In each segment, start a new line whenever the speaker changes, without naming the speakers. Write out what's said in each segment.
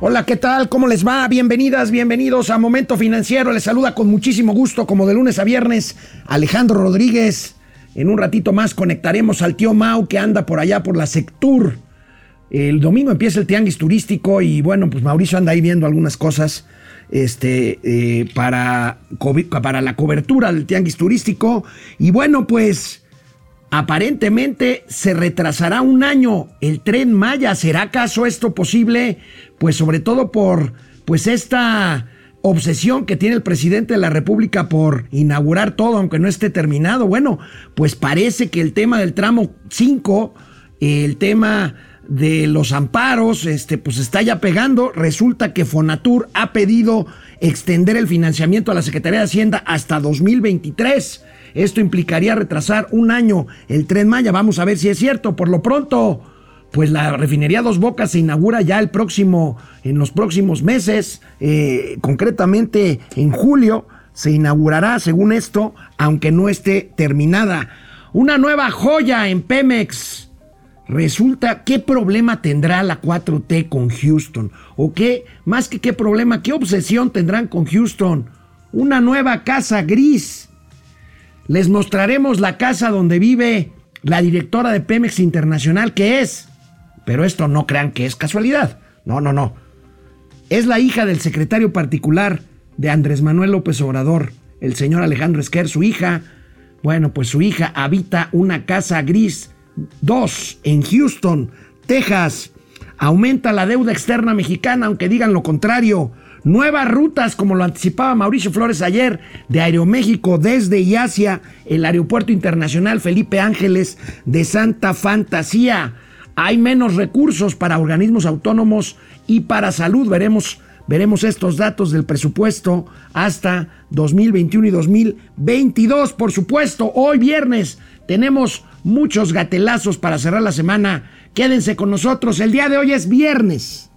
Hola, ¿qué tal? ¿Cómo les va? Bienvenidas, bienvenidos a Momento Financiero. Les saluda con muchísimo gusto, como de lunes a viernes, Alejandro Rodríguez. En un ratito más conectaremos al tío Mau que anda por allá por la Sectur. El domingo empieza el tianguis turístico y bueno, pues Mauricio anda ahí viendo algunas cosas este, eh, para, para la cobertura del tianguis turístico. Y bueno, pues aparentemente se retrasará un año el tren Maya. ¿Será acaso esto posible? Pues sobre todo por pues esta obsesión que tiene el presidente de la República por inaugurar todo, aunque no esté terminado. Bueno, pues parece que el tema del tramo 5, el tema de los amparos, este, pues está ya pegando. Resulta que Fonatur ha pedido extender el financiamiento a la Secretaría de Hacienda hasta 2023. Esto implicaría retrasar un año el tren Maya. Vamos a ver si es cierto. Por lo pronto, pues la refinería Dos Bocas se inaugura ya el próximo, en los próximos meses, eh, concretamente en julio, se inaugurará, según esto, aunque no esté terminada. Una nueva joya en Pemex Resulta, ¿qué problema tendrá la 4T con Houston? ¿O qué, más que qué problema, qué obsesión tendrán con Houston? Una nueva casa gris. Les mostraremos la casa donde vive la directora de Pemex Internacional, que es. Pero esto no crean que es casualidad. No, no, no. Es la hija del secretario particular de Andrés Manuel López Obrador, el señor Alejandro Esquer, su hija. Bueno, pues su hija habita una casa gris Dos, en Houston, Texas, aumenta la deuda externa mexicana, aunque digan lo contrario. Nuevas rutas, como lo anticipaba Mauricio Flores ayer, de Aeroméxico desde y hacia el Aeropuerto Internacional Felipe Ángeles de Santa Fantasía. Hay menos recursos para organismos autónomos y para salud. Veremos, veremos estos datos del presupuesto hasta 2021 y 2022. Por supuesto, hoy viernes tenemos muchos gatelazos para cerrar la semana. Quédense con nosotros. El día de hoy es viernes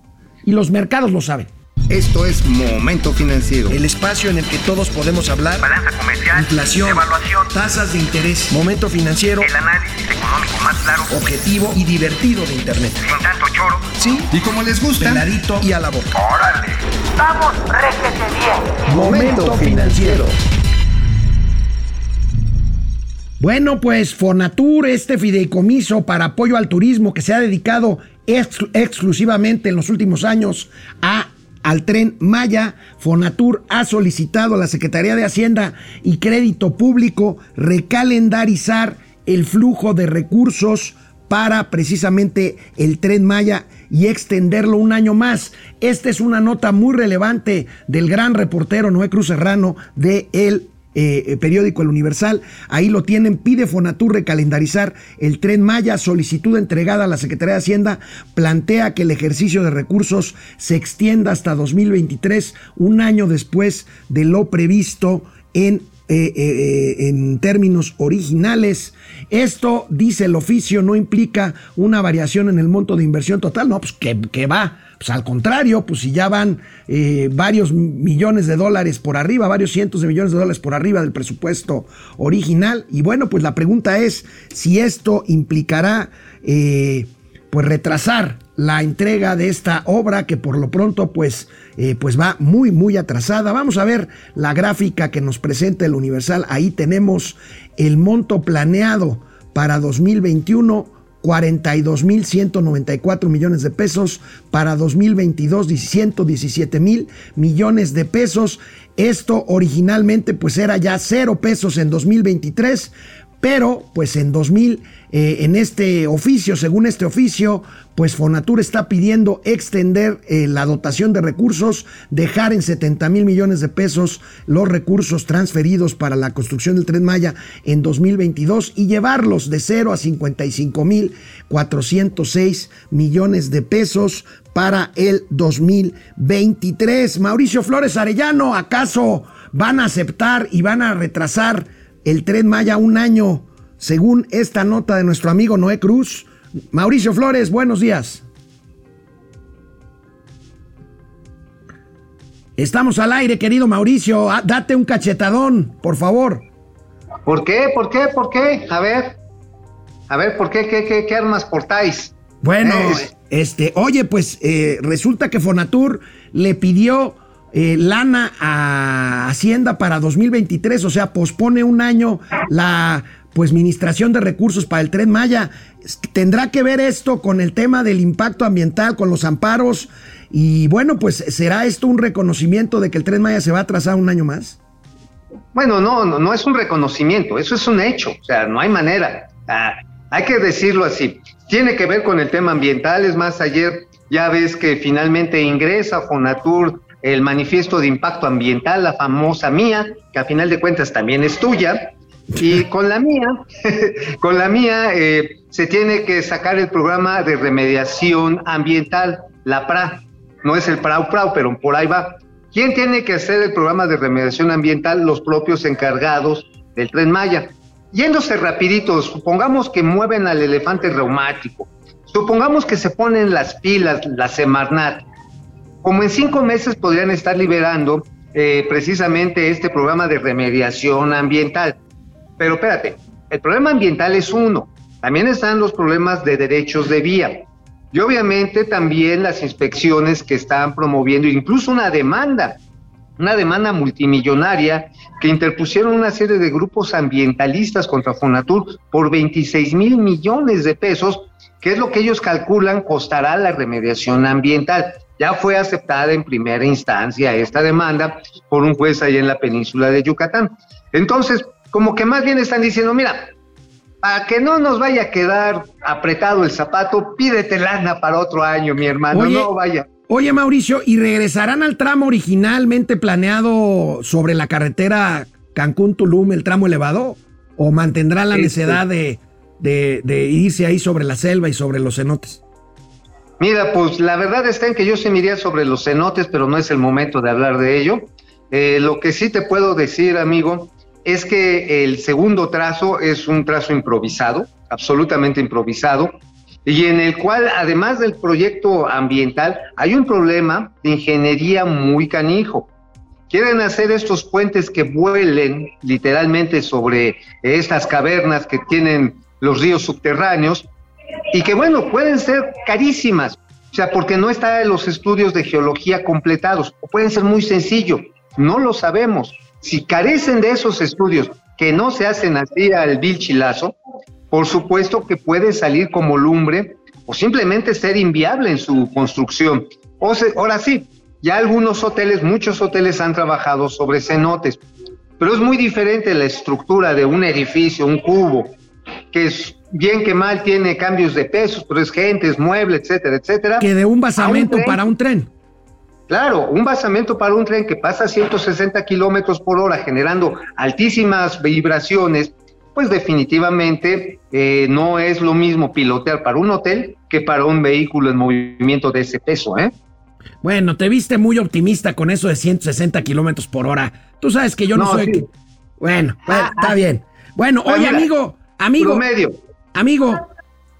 y los mercados lo saben.
Esto es Momento Financiero.
El espacio en el que todos podemos hablar.
Balanza comercial.
Inflación.
Evaluación.
Tasas de interés. Momento Financiero.
El análisis económico más claro.
Objetivo y divertido de Internet.
Sin tanto choro.
Sí.
Y como les gusta.
Peladito y a la boca.
¡Órale! ¡Vamos, réjete bien!
Momento Financiero. Bueno, pues Fonatur, este fideicomiso para apoyo al turismo que se ha dedicado exclusivamente en los últimos años a al tren Maya, Fonatur ha solicitado a la Secretaría de Hacienda y Crédito Público recalendarizar el flujo de recursos para precisamente el tren Maya y extenderlo un año más. Esta es una nota muy relevante del gran reportero Noé Cruz Serrano de El eh, eh, periódico El Universal, ahí lo tienen, pide Fonatur recalendarizar el tren Maya, solicitud entregada a la Secretaría de Hacienda, plantea que el ejercicio de recursos se extienda hasta 2023, un año después de lo previsto en eh, en términos originales. Esto, dice el oficio, no implica una variación en el monto de inversión total. No, pues que, que va pues al contrario, pues si ya van eh, varios millones de dólares por arriba, varios cientos de millones de dólares por arriba del presupuesto original. Y bueno, pues la pregunta es si esto implicará eh, pues retrasar la entrega de esta obra que por lo pronto pues, eh, pues va muy muy atrasada. Vamos a ver la gráfica que nos presenta el Universal. Ahí tenemos el monto planeado para 2021 42.194 millones de pesos, para 2022 117 mil millones de pesos. Esto originalmente pues era ya cero pesos en 2023, pero pues en 2000 eh, en este oficio, según este oficio, pues Fonatur está pidiendo extender eh, la dotación de recursos, dejar en 70 mil millones de pesos los recursos transferidos para la construcción del Tren Maya en 2022 y llevarlos de 0 a 55 mil 406 millones de pesos para el 2023. Mauricio Flores Arellano, ¿acaso van a aceptar y van a retrasar el Tren Maya un año? según esta nota de nuestro amigo Noé Cruz. Mauricio Flores, buenos días. Estamos al aire, querido Mauricio. Ah, date un cachetadón, por favor.
¿Por qué? ¿Por qué? ¿Por qué? A ver. A ver, ¿por qué? ¿Qué, qué, qué armas portáis?
Bueno, este, oye, pues eh, resulta que Fonatur le pidió eh, lana a Hacienda para 2023, o sea, pospone un año la pues administración de recursos para el tren Maya. ¿Tendrá que ver esto con el tema del impacto ambiental, con los amparos? Y bueno, pues ¿será esto un reconocimiento de que el tren Maya se va a atrasar un año más?
Bueno, no, no, no es un reconocimiento, eso es un hecho, o sea, no hay manera. Ah, hay que decirlo así. Tiene que ver con el tema ambiental, es más, ayer ya ves que finalmente ingresa Fonatur el manifiesto de impacto ambiental, la famosa mía, que a final de cuentas también es tuya, y con la mía, con la mía eh, se tiene que sacar el programa de remediación ambiental, la PRA. No es el PRAU PRAU, pero por ahí va. ¿Quién tiene que hacer el programa de remediación ambiental? Los propios encargados del tren Maya. Yéndose rapidito, supongamos que mueven al elefante reumático, supongamos que se ponen las pilas, la Semarnat, como en cinco meses podrían estar liberando eh, precisamente este programa de remediación ambiental. Pero espérate, el problema ambiental es uno. También están los problemas de derechos de vía. Y obviamente también las inspecciones que están promoviendo, incluso una demanda, una demanda multimillonaria que interpusieron una serie de grupos ambientalistas contra Fonatur por 26 mil millones de pesos, que es lo que ellos calculan costará la remediación ambiental. Ya fue aceptada en primera instancia esta demanda por un juez ahí en la península de Yucatán. Entonces, como que más bien están diciendo, mira, para que no nos vaya a quedar apretado el zapato, pídete lana para otro año, mi hermano, no vaya.
Oye, Mauricio, ¿y regresarán al tramo originalmente planeado sobre la carretera Cancún-Tulum, el tramo elevado? ¿O mantendrá la este necesidad de, de, irse ahí sobre la selva y sobre los cenotes?
Mira, pues la verdad está en que yo se me iría sobre los cenotes, pero no es el momento de hablar de ello. Eh, lo que sí te puedo decir, amigo, es que el segundo trazo es un trazo improvisado, absolutamente improvisado, y en el cual, además del proyecto ambiental, hay un problema de ingeniería muy canijo. Quieren hacer estos puentes que vuelen literalmente sobre estas cavernas que tienen los ríos subterráneos y que, bueno, pueden ser carísimas, o sea, porque no están los estudios de geología completados, o pueden ser muy sencillos, no lo sabemos. Si carecen de esos estudios que no se hacen así al vilchilazo, por supuesto que puede salir como lumbre o simplemente ser inviable en su construcción. O ahora sí, ya algunos hoteles, muchos hoteles han trabajado sobre cenotes, pero es muy diferente la estructura de un edificio, un cubo, que es bien que mal tiene cambios de pesos, pero es gente, es mueble, etcétera, etcétera.
Que de un basamento para un tren.
Claro, un basamento para un tren que pasa a 160 kilómetros por hora generando altísimas vibraciones, pues definitivamente eh, no es lo mismo pilotear para un hotel que para un vehículo en movimiento de ese peso, ¿eh?
Bueno, te viste muy optimista con eso de 160 kilómetros por hora. Tú sabes que yo no, soy. Bueno, ah, está ah. bien. Bueno, oye, amigo, amigo.
Promedio.
Amigo,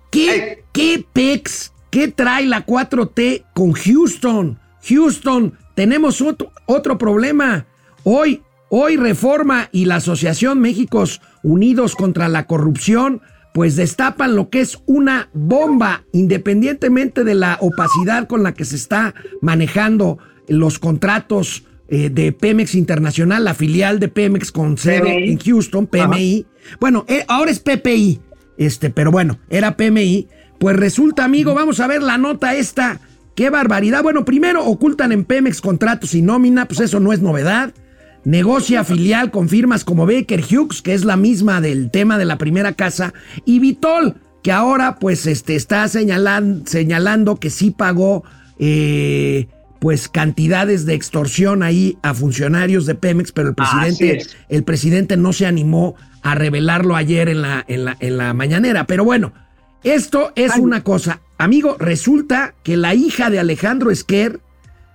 ¿qué, ¿qué PEX, qué trae la 4T con Houston? Houston, tenemos otro, otro problema. Hoy, hoy Reforma y la Asociación Méxicos Unidos contra la Corrupción, pues destapan lo que es una bomba, independientemente de la opacidad con la que se está manejando los contratos eh, de Pemex Internacional, la filial de Pemex con sede en Houston, PMI. Bueno, eh, ahora es PPI, este, pero bueno, era PMI. Pues resulta, amigo, vamos a ver la nota esta ¡Qué barbaridad! Bueno, primero ocultan en Pemex contratos y nómina, pues eso no es novedad. Negocia filial con firmas como Baker Hughes, que es la misma del tema de la primera casa, y Vitol, que ahora pues este, está señalando que sí pagó eh, pues cantidades de extorsión ahí a funcionarios de Pemex, pero el presidente, el presidente no se animó a revelarlo ayer en la, en la, en la mañanera. Pero bueno, esto es una cosa. Amigo, resulta que la hija de Alejandro Esquer,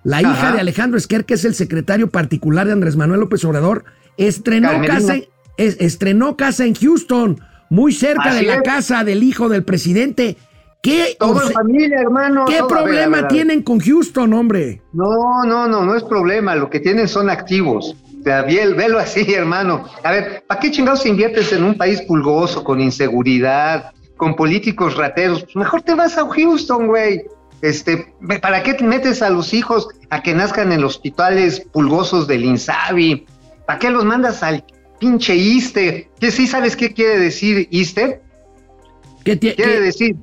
la hija de Alejandro Esquer, que es el secretario particular de Andrés Manuel López Obrador, estrenó, casa, estrenó casa en Houston, muy cerca de la casa del hijo del presidente. ¿Qué,
familia, hermano.
¿Qué problema tienen con Houston, hombre?
No, no, no, no es problema. Lo que tienen son activos. O sea, velo así, hermano. A ver, ¿para qué chingados inviertes en un país pulgoso, con inseguridad, con políticos rateros, pues mejor te vas a Houston, güey. Este, ¿para qué te metes a los hijos a que nazcan en los hospitales pulgosos del Insabi? ¿Para qué los mandas al pinche ISTE? ¿Qué sí sabes qué quiere decir ISTE?
¿Qué
Quiere
qué-
decir,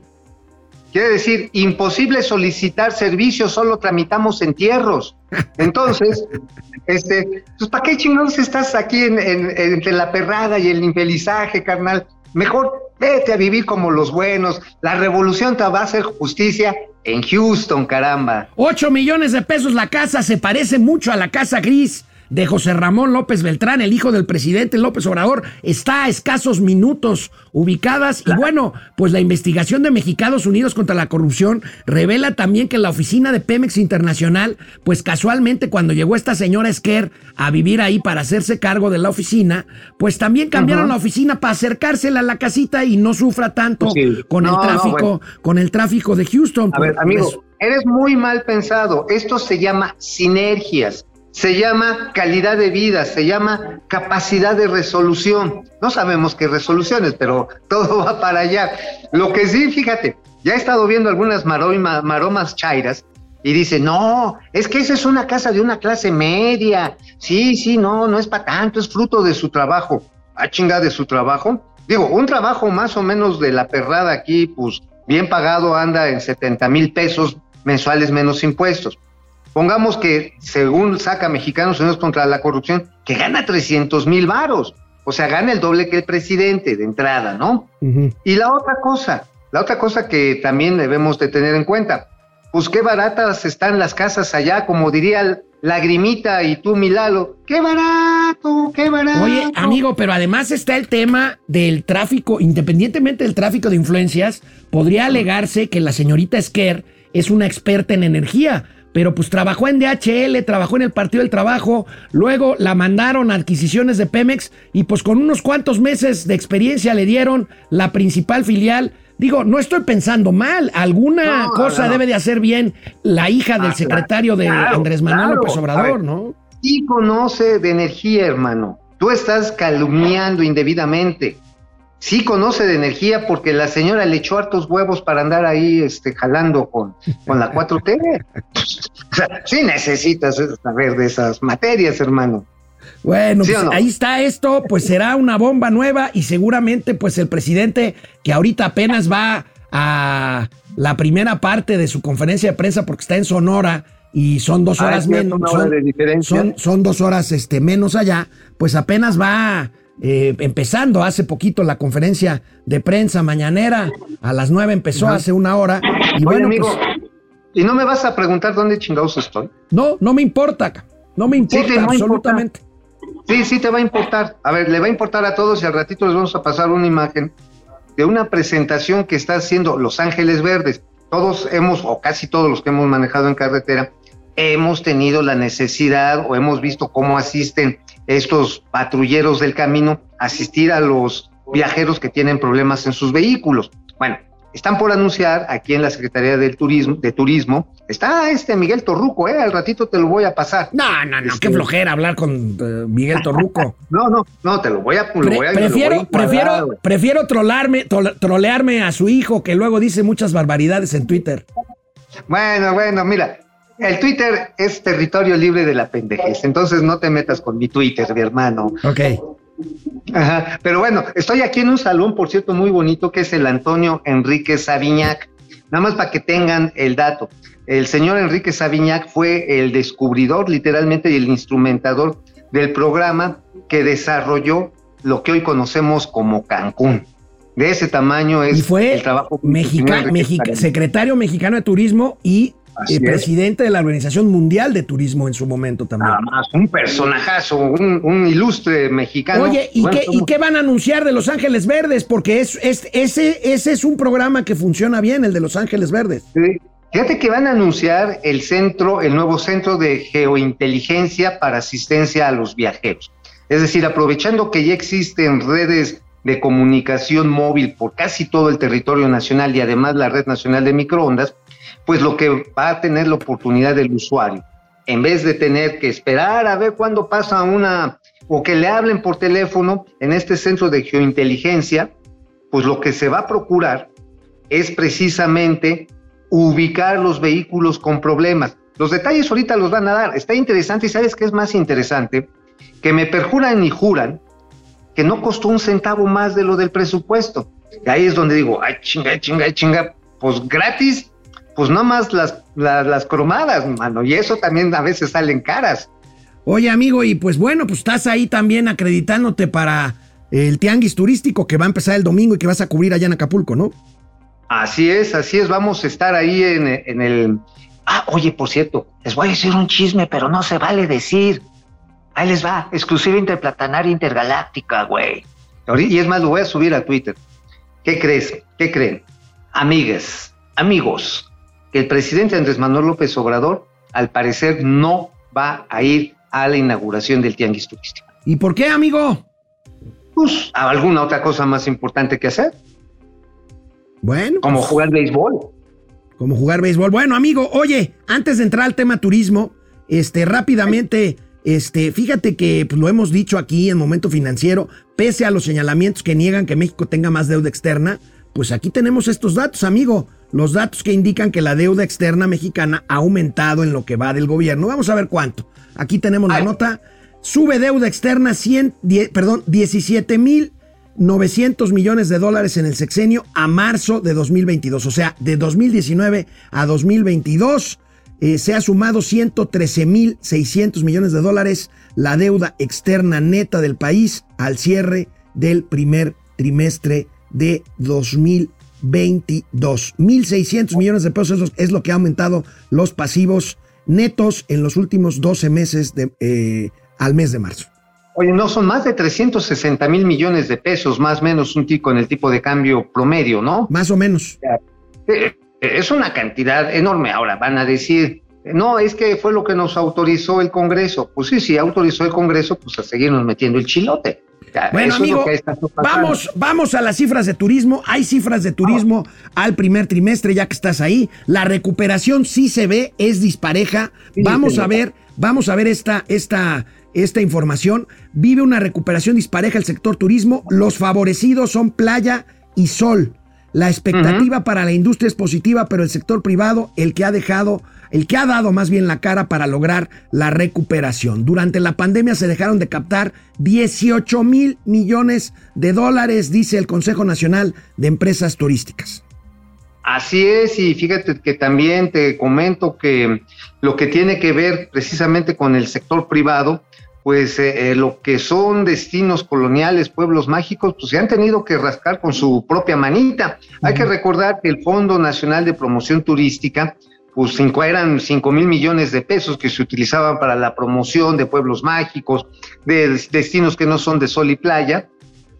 quiere decir, imposible solicitar servicios, solo tramitamos entierros. Entonces, este, pues ¿para qué chingados estás aquí en, en- entre la perrada y el infelizaje, carnal? Mejor vete a vivir como los buenos. La revolución te va a hacer justicia en Houston, caramba.
8 millones de pesos la casa, se parece mucho a la casa gris de José Ramón López Beltrán, el hijo del presidente López Obrador. Está a escasos minutos ubicadas. Y bueno, pues la investigación de Mexicanos Unidos contra la Corrupción revela también que la oficina de Pemex Internacional, pues casualmente cuando llegó esta señora Esquer a vivir ahí para hacerse cargo de la oficina, pues también cambiaron la oficina para acercársela a la casita y no sufra tanto
Pues sí.
con el
no,
tráfico,
bueno.
con el tráfico de Houston.
A ver,
Pues,
amigo, eres muy mal pensado. Esto se llama sinergias, se llama calidad de vida, se llama capacidad de resolución. No sabemos qué resoluciones, pero todo va para allá. Lo que sí, fíjate, ya he estado viendo algunas maroma- maromas chairas y dice, no, es que esa es una casa de una clase media. Sí, sí, no, no es para tanto, es fruto de su trabajo. Ah, chinga, de su trabajo. Digo, un trabajo más o menos de la perrada aquí, pues bien pagado anda en 70 mil pesos mensuales menos impuestos. Pongamos que, según saca Mexicanos Unidos contra la Corrupción, que gana 300 mil varos. O sea, gana el doble que el presidente de entrada, ¿no? Y la otra cosa, la otra cosa que también debemos de tener en cuenta, pues qué baratas están las casas allá, como diría Lagrimita y tú, Milalo. ¡Qué barato! ¡Qué barato!
Oye, amigo, pero además está el tema del tráfico, independientemente del tráfico de influencias, podría alegarse que la señorita Esquer es una experta en energía, pero pues trabajó en DHL, trabajó en el Partido del Trabajo, luego la mandaron a adquisiciones de Pemex y pues con unos cuantos meses de experiencia le dieron la principal filial. Digo, no estoy pensando mal, alguna
No,
cosa
no,
debe de hacer bien la hija del
Ah,
secretario de
claro,
Andrés Manuel
claro.
López Obrador,
ver.
¿no?
sí conoce de energía, hermano. Tú estás calumniando indebidamente. Sí conoce de energía porque la señora le echó hartos huevos para andar ahí este, jalando con, con la 4T. o sea, sí necesitas saber de esas materias, hermano.
Bueno,
¿Sí
pues
no?
ahí está esto, pues será una bomba nueva y seguramente pues el presidente que ahorita apenas va a la primera parte de su conferencia de prensa porque está en Sonora y son dos
Ah,
horas
cierto,
menos,
hora
son, son- son dos horas este, menos allá, pues apenas va eh, empezando hace poquito la conferencia de prensa mañanera, a las nueve empezó hace una hora y
Oye,
bueno,
amigo,
pues
¿y no me vas a preguntar dónde chingados estoy?
no, no me importa, no me importa absolutamente.
Sí, sí te va a importar. A ver, le va a importar a todos y al ratito les vamos a pasar una imagen de una presentación que está haciendo Los Ángeles Verdes. Todos hemos, o casi todos los que hemos manejado en carretera, hemos tenido la necesidad o hemos visto cómo asisten estos patrulleros del camino asistir a los viajeros que tienen problemas en sus vehículos. Bueno, están por anunciar aquí en la Secretaría del Turismo, de Turismo, está este Miguel Torruco, eh, al ratito te lo voy a pasar.
No, no, no,
Este-
qué flojera hablar con eh, Miguel Torruco.
No, no, no, te lo voy a, lo
Pre-
voy a lo
prefiero,
voy a encuadrar,
prefiero, prefiero trolarme, trolearme a su hijo que luego dice muchas barbaridades en Twitter.
Bueno, bueno, mira, el Twitter es territorio libre de la pendejez, entonces no te metas con mi Twitter, mi hermano.
Ok.
Ajá, pero bueno, estoy aquí en un salón, por cierto, muy bonito, que es el Antonio Enrique Saviñac. Nada más para que tengan el dato. El señor Enrique Saviñac fue el descubridor, literalmente, y el instrumentador del programa que desarrolló lo que hoy conocemos como Cancún. De ese tamaño es
Y fue
el trabajo.
mexica- mexica- secretario mexicano de turismo y eh,
es.
presidente de la Organización Mundial de Turismo en su momento también.
Nada más, un personajazo, un, un ilustre mexicano.
Oye, ¿y,
Bueno,
qué, ¿y
somos-
qué van a anunciar de Los Ángeles Verdes? Porque es, es- ese, ese es un programa que funciona bien, el de Los Ángeles Verdes.
Sí. Fíjate que van a anunciar el centro, el nuevo centro de geointeligencia para asistencia a los viajeros. Es decir, aprovechando que ya existen redes de comunicación móvil por casi todo el territorio nacional y además la red nacional de microondas, pues lo que va a tener la oportunidad del usuario, en vez de tener que esperar a ver cuándo pasa una o que le hablen por teléfono en este centro de geointeligencia, pues lo que se va a procurar es precisamente ubicar los vehículos con problemas. Los detalles ahorita los van a dar. Está interesante y sabes qué es más interesante, que me perjuran y juran que no costó un centavo más de lo del presupuesto. Y ahí es donde digo, ay, chinga, chinga, chinga, pues gratis, pues no más las, las, las cromadas, mano, y eso también a veces salen caras.
Oye, amigo, y pues bueno, pues estás ahí también acreditándote para el tianguis turístico que va a empezar el domingo y que vas a cubrir allá en Acapulco, ¿no?
Así es, así es, vamos a estar ahí en, en el... Ah, oye, por cierto, les voy a decir un chisme, pero no se vale decir. Ahí les va, exclusiva interplatanaria intergaláctica, güey. Y es más, lo voy a subir a Twitter. ¿Qué crees? ¿Qué creen? Amigas, amigos, que el presidente Andrés Manuel López Obrador, al parecer, no va a ir a la inauguración del Tianguis Turístico.
¿Y por qué, amigo?
Pues, ¿alguna otra cosa más importante que hacer?
Bueno.
Como
pues,
jugar béisbol.
Como jugar béisbol. Bueno, amigo, oye, antes de entrar al tema turismo, este, rápidamente, este, fíjate que pues, lo hemos dicho aquí en Momento Financiero, pese a los señalamientos que niegan que México tenga más deuda externa, pues aquí tenemos estos datos, amigo. Los datos que indican que la deuda externa mexicana ha aumentado en lo que va del gobierno. Vamos a ver cuánto. Aquí tenemos la
Ay.
nota. Sube deuda externa 100, die- perdón, 17 mil 900 millones de dólares en el sexenio a marzo de 2022. O sea, de 2019 a 2022 eh, se ha sumado 113 mil 600 millones de dólares la deuda externa neta del país al cierre del primer trimestre de 2022. 1.600 millones de pesos es lo, que ha aumentado los pasivos netos en los últimos 12 meses de, eh, al mes de marzo.
Oye, no, son más de 360 mil millones de pesos, más o menos un tipo en el tipo de cambio promedio, ¿no?
Más o menos.
Eh, es una cantidad enorme. Ahora van a decir, no, es que fue lo que nos autorizó el Congreso. Pues sí, si autorizó el Congreso, pues a seguirnos metiendo el chilote.
Bueno,
eso
amigo, vamos, vamos a las cifras de turismo. Hay cifras de turismo al primer trimestre, ya que estás ahí. La recuperación sí se ve, es dispareja.
Sí,
Vamos a ver, vamos a ver esta, esta, esta información. Vive una recuperación dispareja el sector turismo. Los favorecidos son playa y sol. La expectativa para la industria es positiva, pero el sector privado, el que ha dejado, el que ha dado más bien la cara para lograr la recuperación. Durante la pandemia se dejaron de captar 18 mil millones de dólares, dice el Consejo Nacional de Empresas Turísticas.
Así es, y fíjate que también te comento que lo que tiene que ver precisamente con el sector privado, pues eh, eh, lo que son destinos coloniales, pueblos mágicos, pues se han tenido que rascar con su propia manita. Hay que recordar que el Fondo Nacional de Promoción Turística, pues cinco, eran 5 mil millones de pesos que se utilizaban para la promoción de pueblos mágicos, de destinos que no son de sol y playa,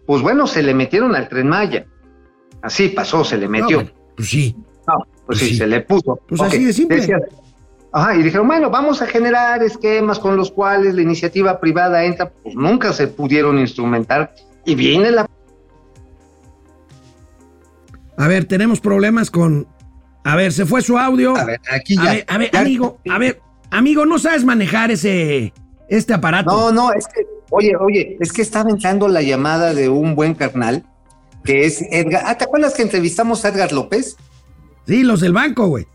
pues bueno, se le metieron al tren Maya. Así pasó, se le metió.
No, bueno, pues sí.
No, pues sí,
Sí.
se le puso.
Pues así de simple.
ajá, y dijeron, bueno, vamos a generar esquemas con los cuales la iniciativa privada entra, pues nunca se pudieron instrumentar. Y viene la...
A ver, tenemos problemas con. A ver, se fue su audio.
A ver, aquí
A
ya.
ver, a ver,
ya-
amigo, a ver, amigo, no sabes manejar ese este aparato.
No, no, es que, oye, oye, es que estaba entrando la llamada de un buen carnal, que es Edgar. Ah, ¿te acuerdas que entrevistamos a Edgar López?
Sí, los del banco, güey.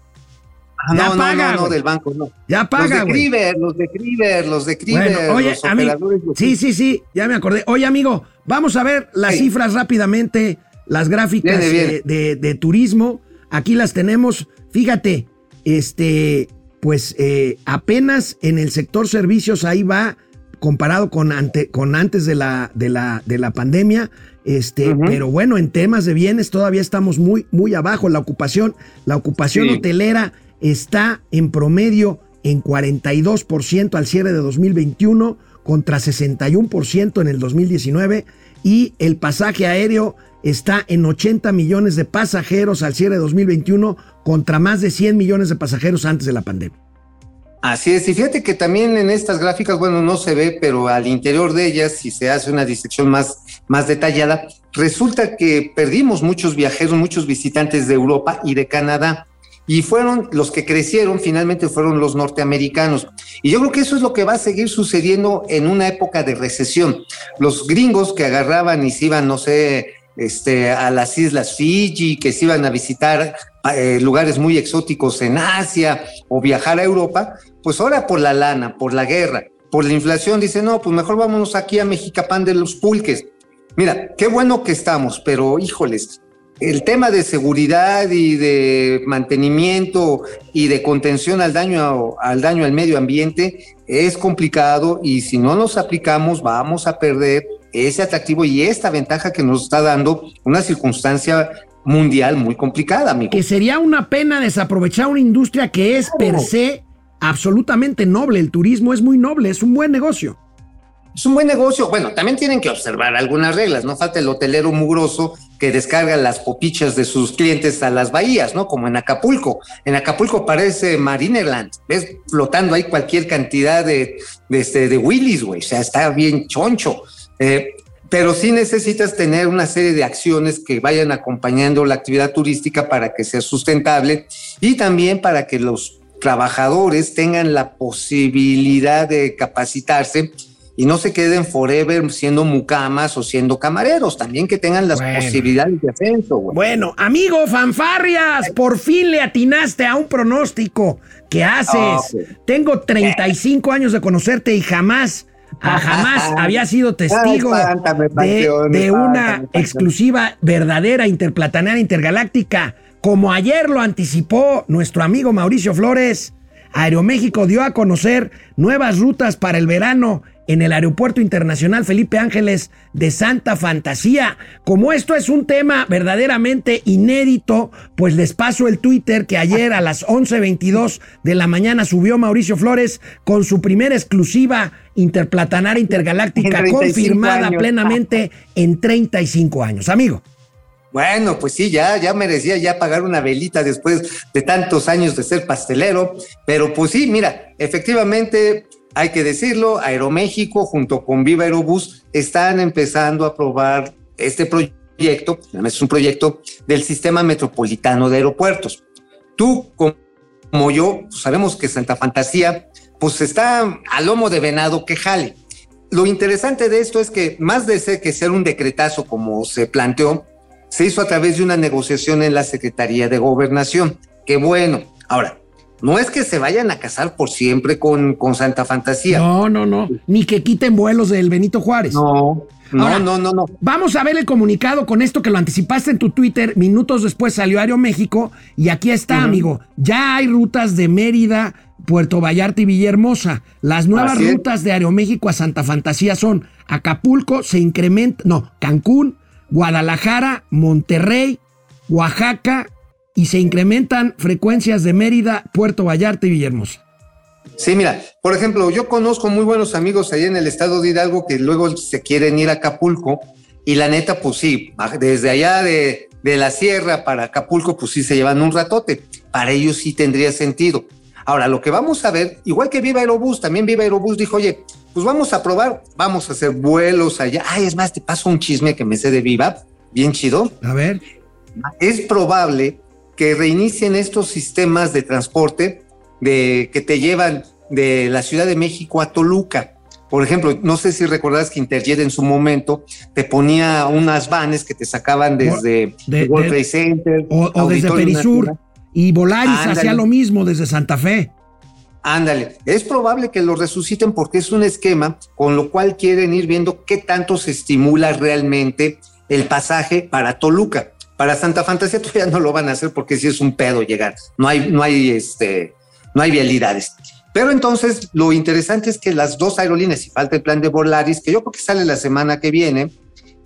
Ah,
Ya
no,
paga,
no, no, no, del banco, no.
Ya
los
paga,
de
güey.
Criver, los de Criver, los de Criver,
Bueno, oye,
los operadores. los-
sí, sí, sí, ya me acordé. Oye, amigo, vamos a ver las
Sí.
cifras rápidamente, las gráficas
Viene, viene.
eh, De, de turismo. Aquí las tenemos. Fíjate, este, pues eh, apenas en el sector servicios ahí va comparado con, ante, con antes de la, de la, de la pandemia. Este, pero bueno, en temas de bienes todavía estamos muy, muy abajo. La ocupación, la ocupación
Sí.
hotelera está en promedio en 42% al cierre de 2021 contra 61% en el 2019 y el pasaje aéreo está en 80 millones de pasajeros al cierre de 2021 contra más de 100 millones de pasajeros antes de la pandemia.
Así es, y fíjate que también en estas gráficas, bueno, no se ve, pero al interior de ellas, si se hace una disección más, más detallada, resulta que perdimos muchos viajeros, muchos visitantes de Europa y de Canadá, y fueron los que crecieron, finalmente fueron los norteamericanos. Y yo creo que eso es lo que va a seguir sucediendo en una época de recesión. Los gringos que agarraban y se iban, no sé, este, a las islas Fiji, que se iban a visitar eh, lugares muy exóticos en Asia o viajar a Europa, pues ahora por la lana, por la guerra, por la inflación, dicen, no, pues mejor vámonos aquí a Mexicapán de los Pulques. Mira, qué bueno que estamos, pero híjoles, el tema de seguridad y de mantenimiento y de contención al daño al daño al medio ambiente es complicado y si no nos aplicamos vamos a perder ese atractivo y esta ventaja que nos está dando una circunstancia mundial muy complicada, amigo.
Que sería una pena desaprovechar una industria que es per se absolutamente noble. El turismo es muy noble, es un buen negocio.
Es un buen negocio. Bueno, también tienen que observar algunas reglas. No falta el hotelero mugroso que descarga las popichas de sus clientes a las bahías, ¿no? Como en Acapulco. En Acapulco parece Marineland. Ves flotando ahí cualquier cantidad de, de, este, de Willys, güey. O sea, está bien choncho. Eh, pero sí necesitas tener una serie de acciones que vayan acompañando la actividad turística para que sea sustentable y también para que los trabajadores tengan la posibilidad de capacitarse y no se queden forever siendo mucamas o siendo camareros, también que tengan las posibilidades de ascenso.
Bueno, amigo Fanfarrias, por fin le atinaste a un pronóstico. ¿Qué haces? Ah, Tengo 35 años de conocerte y jamás jamás había sido testigo de, una exclusiva verdadera interplatanaria intergaláctica. Como ayer lo anticipó nuestro amigo Mauricio Flores, Aeroméxico dio a conocer nuevas rutas para el verano en el Aeropuerto Internacional Felipe Ángeles de Santa Fantasía. Como esto es un tema verdaderamente inédito, pues les paso el Twitter que ayer a las 11.22 de la mañana subió Mauricio Flores con su primera exclusiva interplatanaria intergaláctica confirmada plenamente en 35 años. Amigo.
Bueno, pues sí, ya, ya merecía ya pagar una velita después de tantos años de ser pastelero, pero pues sí, mira, efectivamente hay que decirlo, Aeroméxico junto con Viva Aerobús están empezando a probar este proyecto, es un proyecto del sistema metropolitano de aeropuertos. Tú, como yo, sabemos que Santa Fantasía, pues está a lomo de venado que jale. Lo interesante de esto es que más de ser que ser un decretazo como se planteó, se hizo a través de una negociación en la Secretaría de Gobernación. Qué bueno. Ahora, no es que se vayan a casar por siempre con, con Santa Fantasía.
No, no, no. Ni que quiten vuelos del Benito Juárez.
No. No, no, no, no.
Vamos a ver el comunicado con esto que lo anticipaste en tu Twitter. Minutos después salió Aero México y aquí está, amigo. Ya hay rutas de Mérida, Puerto Vallarta y Villahermosa. Las nuevas rutas de Aeroméxico a Santa Fantasía son Acapulco, se incrementa, no, Cancún, Guadalajara, Monterrey, Oaxaca, y se incrementan frecuencias de Mérida, Puerto Vallarta y Villahermosa.
Sí, mira, por ejemplo, yo conozco muy buenos amigos allá en el estado de Hidalgo que luego se quieren ir a Acapulco y la neta, pues sí, desde allá de, la sierra para Acapulco, pues sí se llevan un ratote. Para ellos sí tendría sentido. Ahora, lo que vamos a ver, igual que Viva Aerobús, también Viva Aerobús dijo, oye, pues vamos a probar, vamos a hacer vuelos allá. Ay, es más, te paso un chisme que me sé de Viva, bien chido.
A ver.
Es probable que reinicien estos sistemas de transporte de, que te llevan de la Ciudad de México a Toluca. Por ejemplo, no sé si recordás que Interjet en su momento te ponía unas vanes que te sacaban desde World Trade Center
o, desde Perisur y Volaris hacía lo mismo desde Santa Fe.
Ándale, es probable que lo resuciten porque es un esquema con lo cual quieren ir viendo qué tanto se estimula realmente el pasaje para Toluca. Para Santa Fantasía todavía no lo van a hacer porque sí es un pedo llegar. No hay, no hay, este, no hay vialidades. Pero entonces lo interesante es que las dos aerolíneas, y falta el plan de Volaris, que yo creo que sale la semana que viene,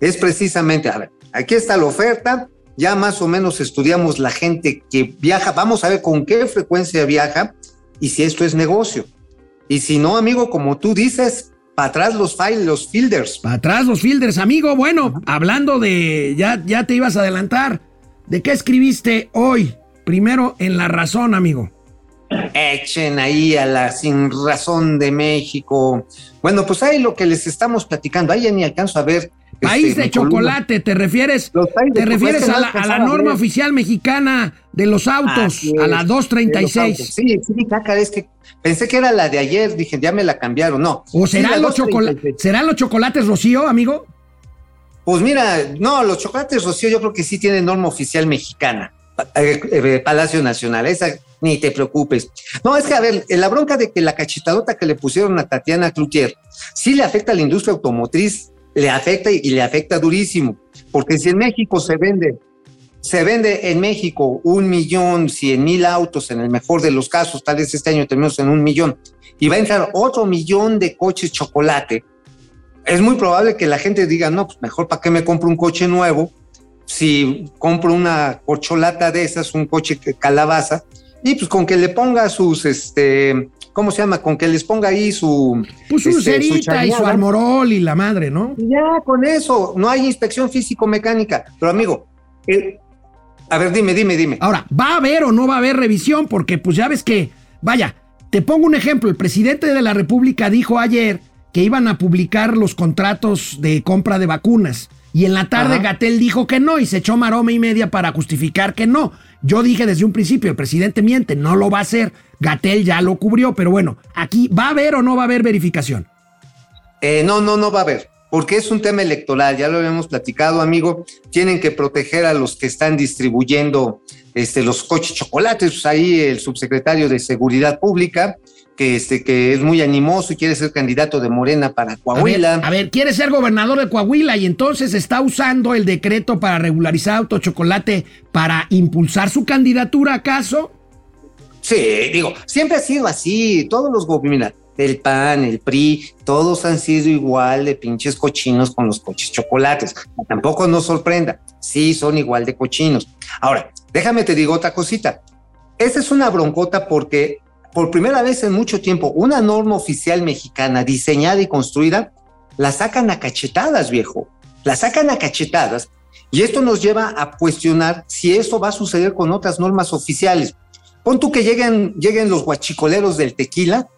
es precisamente, a ver, aquí está la oferta, ya más o menos estudiamos la gente que viaja, vamos a ver con qué frecuencia viaja y si esto es negocio. Y si no, amigo, como tú dices, para atrás los files, los fielders.
Para atrás los fielders, amigo. Bueno, hablando de, ya, ya te ibas a adelantar. ¿De qué escribiste hoy? Primero en La Razón, amigo.
Echen ahí a la Sin Razón de México. Bueno, pues ahí lo que les estamos platicando. Ahí ya ni alcanzo a ver
País este, de chocolate, ¿te refieres, te refieres a la, norma oficial mexicana de los autos, a la 236?
Sí, sí, caca, es que pensé que era la de ayer, dije, ya me la cambiaron, no.
¿O serán, los, serán los chocolates Rocío, amigo?
Pues mira, no, los chocolates Rocío yo creo que sí tienen norma oficial mexicana. Eh, eh, Palacio Nacional, esa ni te preocupes. No, es que a ver, la bronca de que la cachetadota que le pusieron a Tatiana Cloutier sí le afecta a la industria automotriz, le afecta y le afecta durísimo, porque si en México se vende, se vende en México un millón cien mil autos en el mejor de los casos, tal vez este año terminamos en un millón, y va a entrar otro millón de coches chocolate, es muy probable que la gente diga, no, pues mejor para qué me compro un coche nuevo, si compro una corcholata de esas, un coche calabaza, y pues con que le ponga sus, este, ¿cómo se llama? Con que les ponga ahí su...
Pues su
este,
cerita y su armorol y la madre, ¿no?
Ya, con eso, no hay inspección físico-mecánica. Pero amigo, el- a ver, dime, dime, dime.
Ahora, ¿va a haber o no va a haber revisión? Porque pues ya ves que, vaya, te pongo un ejemplo, el presidente de la República dijo ayer que iban a publicar los contratos de compra de vacunas. Y en la tarde. Gatel dijo que no y se echó maroma y media para justificar que no. Yo dije desde un principio, el presidente miente, no lo va a hacer. Gatel ya lo cubrió, pero bueno, aquí va a haber o no va a haber verificación.
Eh, no, no, no va a haber, porque es un tema electoral, ya lo habíamos platicado, amigo. Tienen que proteger a los que están distribuyendo este, los coches chocolates. Pues ahí el subsecretario de Seguridad Pública, que, este, que es muy animoso y quiere ser candidato de Morena para
A ver,
Coahuila.
a ver, quiere ser gobernador de Coahuila y entonces está usando el decreto para regularizar autochocolate para impulsar su candidatura, ¿acaso?
Sí, digo, siempre ha sido así. Todos los gobiernos, el PAN, el PRI, todos han sido igual de pinches cochinos con los coches chocolates. Tampoco nos sorprenda. Sí, son igual de cochinos. Ahora, déjame te digo otra cosita. Esta es una broncota porque por primera vez en mucho tiempo una norma oficial mexicana diseñada y construida la sacan a cachetadas, viejo. La sacan a cachetadas y esto nos lleva a cuestionar si eso va a suceder con otras normas oficiales. Pon tú que lleguen, lleguen los guachicoleros del tequila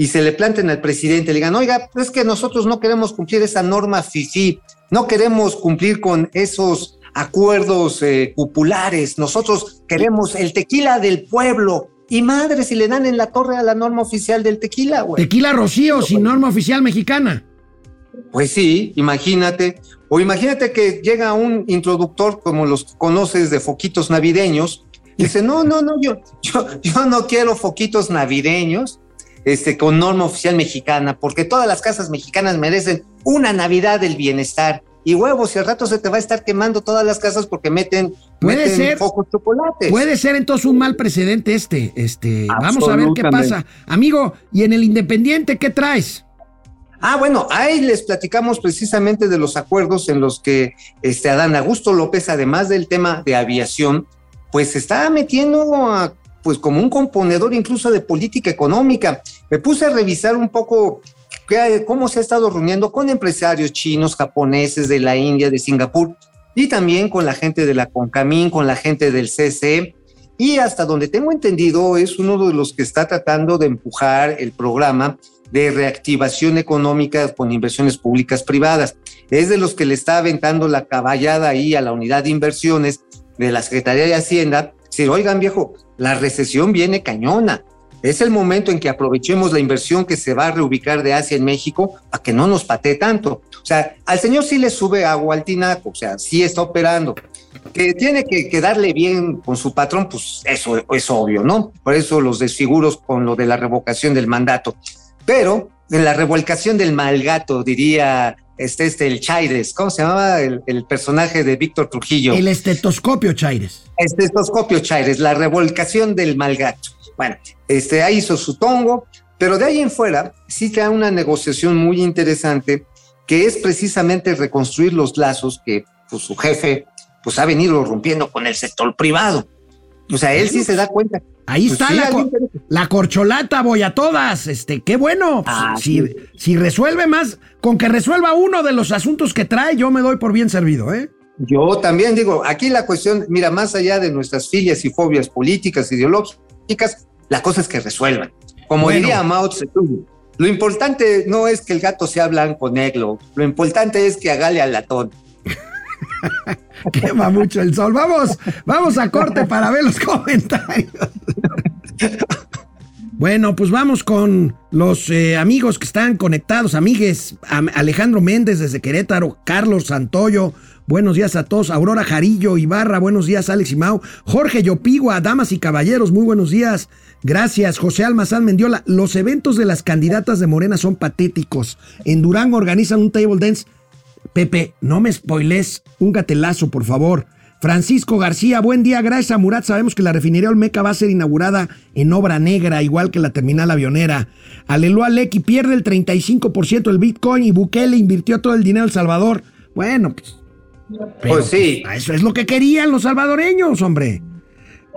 y se le planten al presidente, le digan, oiga, es que nosotros no queremos cumplir esa norma FIFI, no queremos cumplir con esos acuerdos eh, populares, nosotros queremos el tequila del pueblo. Y madre, si le dan en la torre a la norma oficial del tequila, güey.
Tequila Rocío sin norma oficial mexicana.
Pues sí, imagínate. O imagínate que llega un introductor como los que conoces de foquitos navideños. Y dice, no, no, no, yo, yo, yo no quiero foquitos navideños este, con norma oficial mexicana, porque todas las casas mexicanas merecen una Navidad del bienestar. Y huevos, y al rato se te va a estar quemando todas las casas porque meten,
Puede
meten
ser.
focos chocolates.
Puede ser entonces un mal precedente este. Este, vamos a ver qué pasa. Amigo, y en el Independiente, ¿qué traes?
Ah, bueno, ahí les platicamos precisamente de los acuerdos en los que este Adán Augusto López, además del tema de aviación, pues está metiendo a, pues como un componedor incluso de política económica. Me puse a revisar un poco cómo se ha estado reuniendo con empresarios chinos, japoneses, de la India, de Singapur, y también con la gente de la Concamín, con la gente del CCE. Y hasta donde tengo entendido, es uno de los que está tratando de empujar el programa de reactivación económica con inversiones públicas privadas. Es de los que le está aventando la caballada ahí a la unidad de inversiones de la Secretaría de Hacienda. Si oigan viejo, la recesión viene cañona. Es el momento en que aprovechemos la inversión que se va a reubicar de Asia en México para que no nos patee tanto. O sea, al señor sí le sube agua al tinaco, o sea, sí está operando. Que tiene que quedarle bien con su patrón, pues eso es obvio, ¿no? Por eso los desfiguros con lo de la revocación del mandato. Pero en la revolcación del malgato, diría este, este, el Chaires, ¿cómo se llamaba el, el personaje de Víctor Trujillo?
El estetoscopio, Chaires.
Estetoscopio Chaires, la revolcación del malgato. Bueno, este, ahí hizo su tongo, pero de ahí en fuera sí trae una negociación muy interesante que es precisamente reconstruir los lazos que pues, su jefe pues, ha venido rompiendo con el sector privado. O sea, él sí se da cuenta.
Ahí
Pues
está
sí,
la, corcholata, voy a todas. Este, qué bueno.
Ah,
si,
sí.
si resuelve más, con que resuelva uno de los asuntos que trae, yo me doy por bien servido, ¿eh?
Yo también digo, aquí la cuestión, mira, más allá de nuestras filias y fobias políticas, ideológicas, la cosa es que resuelvan. Como
Bueno.
diría Mao Zedong, lo importante no es que el gato sea blanco o negro, lo importante es que hágale al latón.
Quema mucho el sol. Vamos, vamos a corte para ver los comentarios. Bueno, pues vamos con los eh, amigos que están conectados, amigues. Am- Alejandro Méndez desde Querétaro, Carlos Santoyo, buenos días a todos. Aurora Jarillo Ibarra, buenos días, Alex y Mau. Jorge Yopigua, damas y caballeros, muy buenos días. Gracias, José Almazán Mendiola. Los eventos de las candidatas de Morena son patéticos. En Durango organizan un table dance. Pepe, no me spoiles, un gatelazo, por favor. Francisco García, buen día, gracias a Murat. Sabemos que la refinería Olmeca va a ser inaugurada en obra negra, igual que la terminal avionera. Aleluya Lecky pierde el 35% del Bitcoin y Bukele invirtió todo el dinero en El Salvador. Bueno, pues. pero,
Pues sí.
pues, eso es lo que querían los salvadoreños, hombre.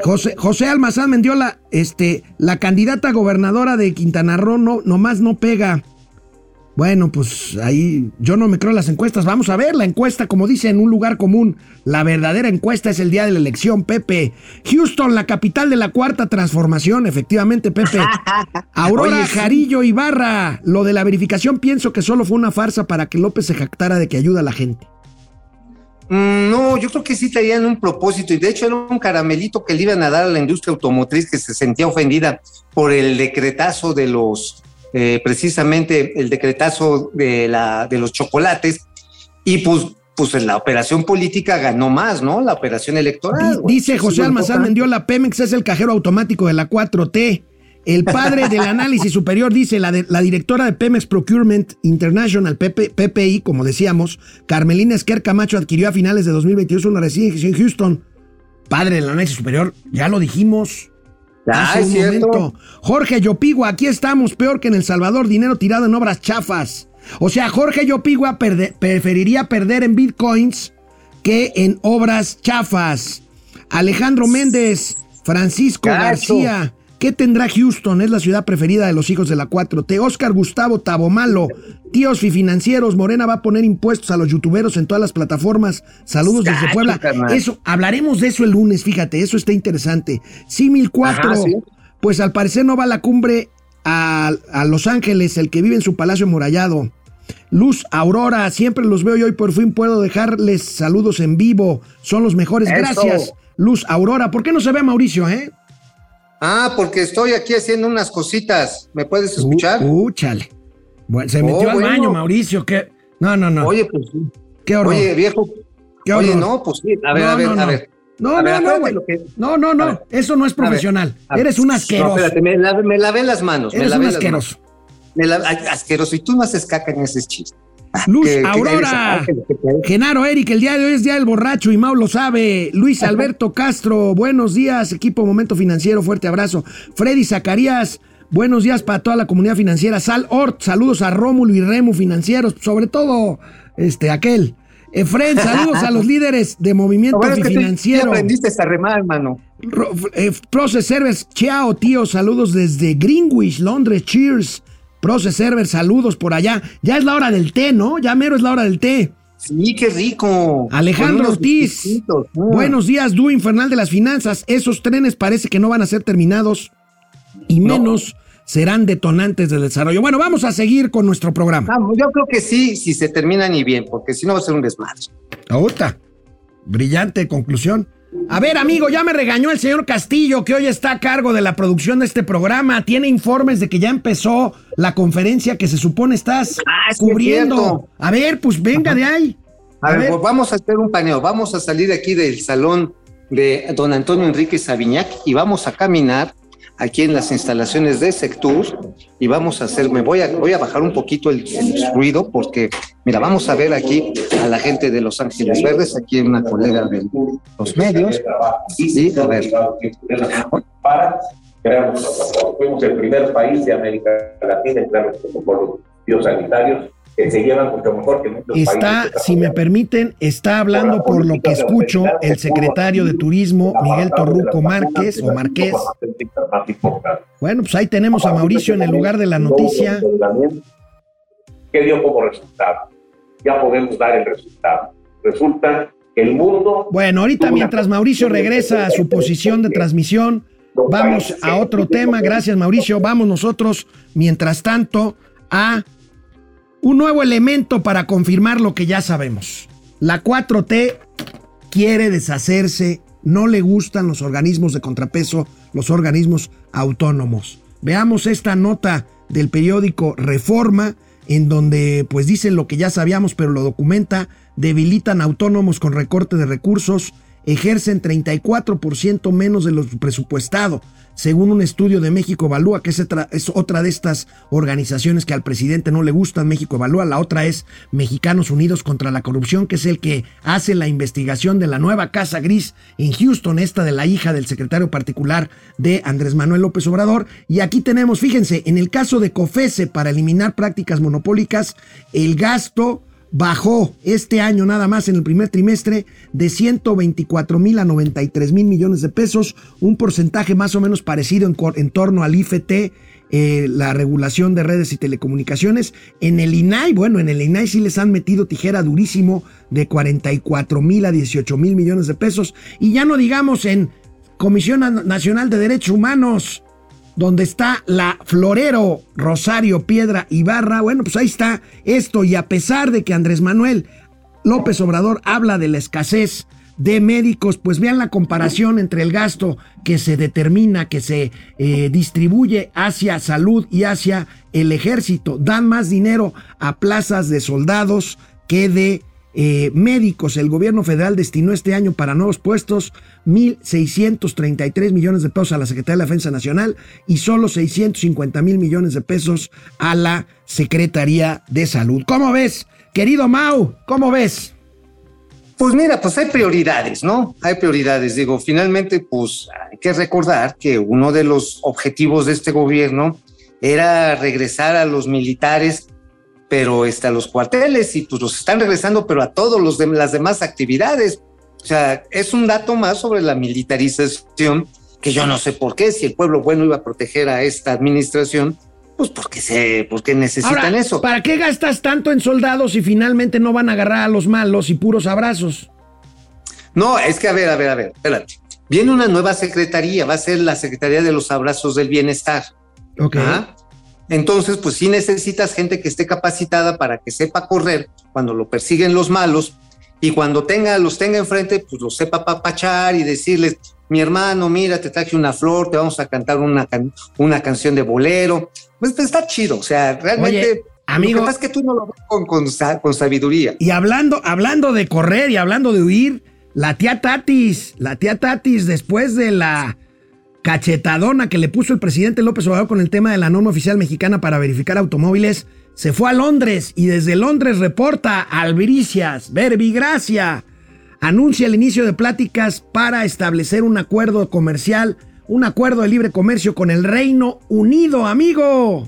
José, José Almazán Mendiola, este, la candidata gobernadora de Quintana Roo no, nomás no pega. Bueno, pues ahí yo no me creo en las encuestas. Vamos a ver la encuesta, como dice, en un lugar común. La verdadera encuesta es el día de la elección, Pepe. Houston, la capital de la cuarta transformación, efectivamente, Pepe. Aurora
Oye, sí.
Jarillo Ibarra. Lo de la verificación pienso que solo fue una farsa para que López se jactara de que ayuda a la gente.
Mm, No, yo creo que sí traían un propósito y de hecho era un caramelito que le iban a dar a la industria automotriz que se sentía ofendida por el decretazo de los, eh, precisamente el decretazo de, la, de los chocolates y pues, pues en la operación política ganó más, ¿no? La operación electoral.
Dice José Almazán. Mendiola, Pemex es el cajero automático de la 4T. El padre del análisis superior dice, la, de- la directora de Pemex Procurement International, PP PPI, como decíamos, Carmelina Esquer Camacho adquirió a finales de 2022 una residencia en Houston. Padre del análisis superior, ya lo dijimos.
Ah,
hace
es
un
cierto.
momento. Jorge Yopigua, aquí estamos peor que en El Salvador, dinero tirado en obras chafas. O sea, Jorge Yopigua perde- preferiría perder en bitcoins que en obras chafas. Alejandro Méndez, Francisco. García. ¿Qué tendrá Houston? Es la ciudad preferida de los hijos de la 4T. Oscar Gustavo Tabomalo. Tíos y financieros. Morena va a poner impuestos a los youtuberos en todas las plataformas. Saludos desde Puebla.
carnal.
Eso, hablaremos de eso el lunes, fíjate, eso está interesante. Simil 4.
Ajá, sí.
Pues al parecer no va a la cumbre a, a Los Ángeles, el que vive en su palacio amurallado. Luz Aurora, siempre los veo y hoy por fin puedo dejarles saludos en vivo. Son los mejores.
Eso.
Gracias, Luz Aurora. ¿Por qué no se ve a Mauricio, eh?
Ah, porque estoy aquí haciendo unas cositas. ¿Me puedes escuchar?
Uh, uh, chale. Bueno, se
Oh,
metió al
bueno.
baño, Mauricio. ¿qué? No, no, no.
Oye, pues sí.
qué horror.
Oye, viejo.
Qué
Oye,
horror.
no, pues sí. A ver,
No,
a ver,
no,
a
no.
ver.
No,
ver,
no, no,
que-
No, no, no. Eso no es
A ver,
profesional.
a.
Eres un
No,
asqueroso.
espérate, me, lavé- me lavé las manos. me
Eres
lavé
un
las
asqueroso.
manos. Me la- asqueroso. Y tú no haces caca en ese chiste.
Luz
¿Qué- qué
Aurora.
te-
Genaro Eric, el día de hoy es día del borracho y Mau lo sabe. Luis Alberto Castro, buenos días, equipo Momento Financiero, fuerte abrazo. Freddy Zacarías, buenos días para toda la comunidad financiera. Sal Ort, saludos a Rómulo y Remo financieros, sobre todo este aquel. Efren, saludos a los líderes de Movimiento
bueno es que tú
Financiero.
aprendiste a remar, hermano.
Ro- eh, Process Servers, chao, tío, saludos desde Greenwich, Londres, cheers. Process Servers, saludos por allá. Ya es la hora del té, ¿no? Ya mero es la hora del té.
Sí, qué rico.
Alejandro Ortiz, buenos días, dúo infernal de las finanzas. Esos trenes parece que no van a ser terminados y
No.
menos serán detonantes del desarrollo. Bueno, vamos a seguir con nuestro programa.
Vamos, yo creo que sí, si se terminan y bien, porque si no va a ser un desmadre.
Ahorita, brillante conclusión. A ver, amigo, ya me regañó el señor Castillo, que hoy está a cargo de la producción de este programa. Tiene informes de que ya empezó la conferencia que se supone estás
Ah, es
cubriendo. A ver, pues venga de ahí.
A, ver, pues vamos a hacer un paneo. Vamos a salir de aquí del salón de don Antonio Enrique Sabiñac y vamos a caminar aquí en las instalaciones de Sectur y vamos a hacer, me voy a, voy a bajar un poquito el, el ruido porque, mira, vamos a ver aquí a la gente de Los Ángeles Verdes, aquí una colega de los medios. Y a ver,
para crear. Fuimos el primer país de América Latina en crear los protocolos biosanitarios que se llevan mucho mejor que muchos
Está,
países.
si me permiten, está hablando por lo que escucho el secretario de Turismo, Miguel Torruco Márquez o Marqués. Bueno, pues ahí tenemos a Mauricio en el lugar de la noticia.
¿Qué dio como resultado? Ya podemos dar el resultado. Resulta que el mundo...
Bueno, ahorita mientras Mauricio regresa a su posición de transmisión, vamos a otro tema. Gracias, Mauricio. Vamos nosotros, mientras tanto, a un nuevo elemento para confirmar lo que ya sabemos. La 4T quiere deshacerse, no le gustan los organismos de contrapeso, los organismos autónomos. Veamos esta nota del periódico Reforma, en donde pues dicen lo que ya sabíamos, pero lo documenta, debilitan autónomos con recorte de recursos, ejercen 34% menos de lo presupuestado según un estudio de México Evalúa, que es, otra de estas organizaciones que al presidente no le gustan, México Evalúa, la otra es Mexicanos Unidos contra la Corrupción, que es el que hace la investigación de la nueva Casa Gris en Houston, esta de la hija del secretario particular de Andrés Manuel López Obrador. Y aquí tenemos, fíjense, en el caso de COFESE para eliminar prácticas monopólicas, el gasto bajó este año nada más en el primer trimestre de 124 mil a 93 mil millones de pesos, un porcentaje más o menos parecido en, torno al IFT, eh, la regulación de redes y telecomunicaciones. En el INAI, bueno, en el INAI sí les han metido tijera durísimo de 44 mil a 18 mil millones de pesos. Y ya no digamos en Comisión Nacional de Derechos Humanos, donde está la Florero, Rosario, Piedra y Barra. Bueno, pues ahí está esto. Y a pesar de que Andrés Manuel López Obrador habla de la escasez de médicos, pues vean la comparación entre el gasto que se determina, que se eh, distribuye hacia salud y hacia el ejército. Dan más dinero a plazas de soldados que de eh, médicos. El gobierno federal destinó este año para nuevos puestos 1.633 millones de pesos a la Secretaría de la Defensa Nacional y solo 650 mil millones de pesos a la Secretaría de Salud. ¿Cómo ves, querido Mau? ¿Cómo ves?
Pues mira, pues hay prioridades, ¿no? Hay prioridades. Digo, finalmente, pues hay que recordar que uno de los objetivos de este gobierno era regresar a los militares pero está los cuarteles y pues los están regresando, pero a todos los de las demás actividades. O sea, es un dato más sobre la militarización que yo no sé por qué, si el pueblo bueno iba a proteger a esta administración, pues porque se, porque necesitan eso.
¿Para qué gastas tanto en soldados si finalmente no van a agarrar a los malos y puros abrazos?
No, es que a ver, a ver, a ver, espérate. Viene una nueva secretaría, va a ser la Secretaría de los Abrazos del Bienestar.
Ok. ¿Ah?
Entonces, pues sí necesitas gente que esté capacitada para que sepa correr cuando lo persiguen los malos y cuando tenga, los tenga enfrente, pues lo sepa papachar y decirles, mi hermano, mira, te traje una flor, te vamos a cantar una, una canción de bolero. Pues, pues, está chido, o sea, realmente...
amigo,
lo que pasa es que tú no lo ves con, con, sabiduría.
Y hablando, hablando de correr y hablando de huir, la tía Tatis, la tía Tatis, después de la cachetadona que le puso el presidente López Obrador con el tema de la norma oficial mexicana para verificar automóviles, se fue a Londres y desde Londres reporta Albricias, Verbigracia, anuncia el inicio de pláticas para establecer un acuerdo comercial, un acuerdo de libre comercio con el Reino Unido, amigo.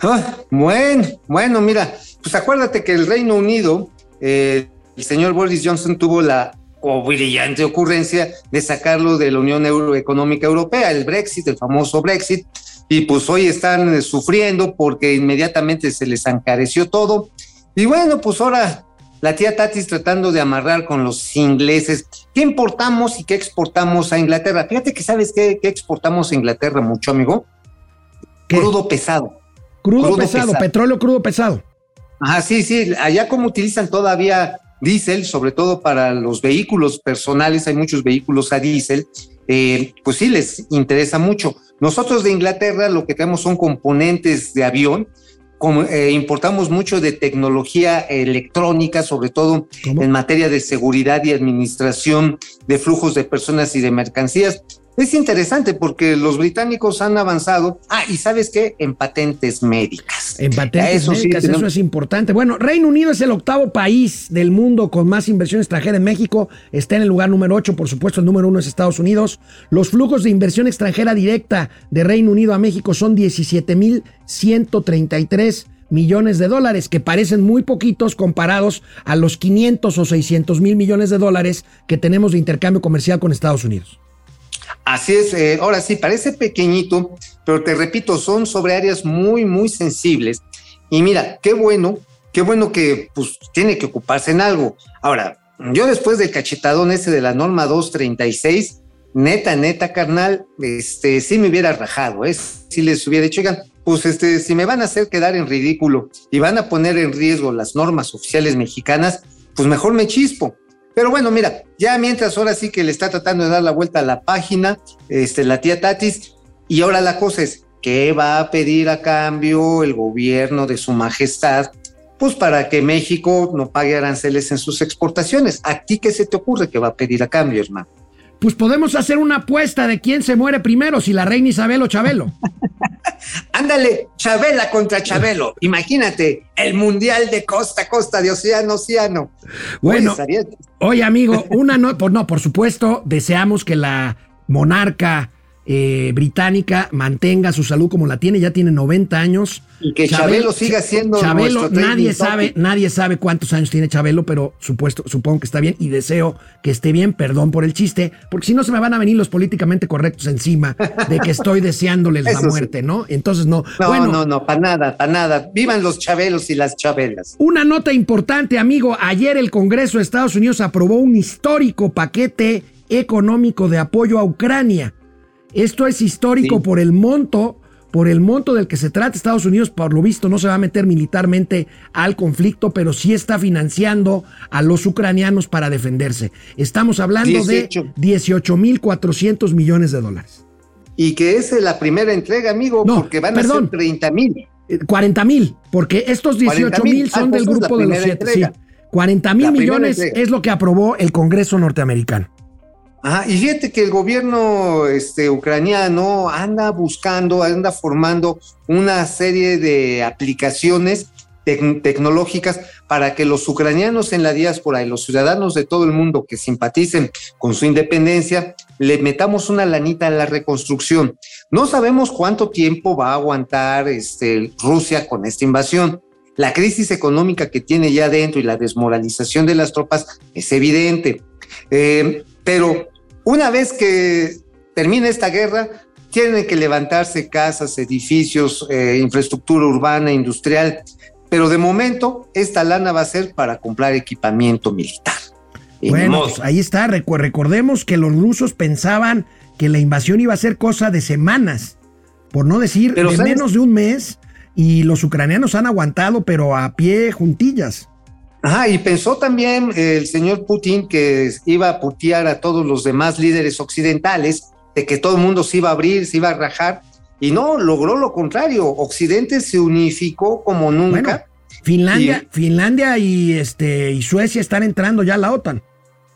Ah, bueno, bueno, mira, pues acuérdate que el Reino Unido, eh, el señor Boris Johnson tuvo la o brillante ocurrencia de sacarlo de la Unión Económica Europea, el Brexit, el famoso Brexit, y pues hoy están eh, sufriendo porque inmediatamente se les encareció todo. Y bueno, pues ahora la tía Tatis tratando de amarrar con los ingleses. ¿Qué importamos y qué exportamos a Inglaterra? Fíjate que sabes qué, exportamos a Inglaterra mucho, amigo. Crudo pesado.
Crudo, pesado, petróleo crudo pesado.
Ah, sí, sí. Allá como utilizan todavía diésel, sobre todo para los vehículos personales, hay muchos vehículos a diésel, eh, pues sí les interesa mucho. Nosotros de Inglaterra lo que tenemos son componentes de avión, como, eh, importamos mucho de tecnología electrónica, sobre todo en materia de seguridad y administración de flujos de personas y de mercancías. Es interesante porque los británicos han avanzado. Ah, y sabes qué? En patentes médicas.
En patentes médicas, eso es importante. Bueno, Reino Unido es el octavo país del mundo con más inversión extranjera en México. Está en el lugar número 8, por supuesto, el número uno es Estados Unidos. Los flujos de inversión extranjera directa de Reino Unido a México son 17.133 millones de dólares, que parecen muy poquitos comparados a los 500 o 600 mil millones de dólares que tenemos de intercambio comercial con Estados Unidos.
Así es, eh, ahora sí, parece pequeñito, pero te repito, son sobre áreas muy, muy sensibles. Y mira, qué bueno, qué bueno que pues tiene que ocuparse en algo. Ahora, yo después del cachetadón ese de la norma 236, neta, neta, carnal, este, me hubiera rajado, ¿eh? Si les hubiera dicho, oigan, pues este, si me van a hacer quedar en ridículo y van a poner en riesgo las normas oficiales mexicanas, pues mejor me chispo. Pero bueno, mira, ya mientras ahora sí que le está tratando de dar la vuelta a la página, este, la tía Tatis, y ahora la cosa es, qué va a pedir a cambio el gobierno de su majestad, pues para que México no pague aranceles en sus exportaciones. ¿A ti qué se te ocurre que va a pedir a cambio, hermano?
Pues podemos hacer una apuesta de quién se muere primero, si la reina Isabel o Chabelo.
Ándale, Chabela contra Chabelo. Imagínate, el mundial de costa a costa, de océano a océano.
Bueno,
Oye,
amigo, una no, pues no, por supuesto, deseamos que la monarca eh, británica mantenga su salud como la tiene, ya tiene 90 años.
Y que Chabelo siga siendo
Chabelo, nadie
topic.
sabe, nadie sabe cuántos años tiene Chabelo, pero supuesto, supongo que está bien y deseo que esté bien, perdón por el chiste, porque si no se me van a venir los políticamente correctos encima de que estoy deseándoles la
sí.
muerte, ¿no? Entonces no.
No,
bueno,
no, no, para nada, para nada. Vivan los Chabelos y las Chabelas.
Una nota importante, amigo. Ayer el Congreso de Estados Unidos aprobó un histórico paquete económico de apoyo a Ucrania. Esto es histórico
Sí.
por el monto, por el monto del que se trata. Estados Unidos, por lo visto, no se va a meter militarmente al conflicto, pero sí está financiando a los ucranianos para defenderse. Estamos hablando
18.
de 18.400 millones de dólares.
Y que es la primera entrega, amigo,
No,
porque van
perdón.
a ser 30 mil.
40 mil, porque estos 18 mil
40,000,
son
ah,
del
pues es la
grupo de los siete. Sí.
entrega.
40 mil millones
entrega.
es lo que aprobó el Congreso norteamericano.
Y fíjate que el gobierno este, ucraniano anda buscando, anda formando una serie de aplicaciones tec- tecnológicas para que los ucranianos en la diáspora y los ciudadanos de todo el mundo que simpaticen con su independencia, le metamos una lanita a la reconstrucción. No sabemos cuánto tiempo va a aguantar este, Rusia con esta invasión. La crisis económica que tiene ya dentro y la desmoralización de las tropas es evidente. Eh, pero una vez que termine esta guerra, tienen que levantarse casas, edificios, eh, infraestructura urbana, industrial, pero de momento esta lana va a ser para comprar equipamiento militar.
Bueno, pues ahí está. Recordemos que los rusos pensaban que la invasión iba a ser cosa de semanas, por no decir
Pero
de
¿sabes?
menos de un mes, y los ucranianos han aguantado, pero a pie juntillas.
Ajá, y pensó también el señor Putin que iba a putear a todos los demás líderes occidentales, de que todo el mundo se iba a abrir, se iba a rajar, y no, logró lo contrario. Occidente se unificó como nunca.
Bueno, Finlandia,
Y-
Finlandia y este y Suecia están entrando ya a la OTAN.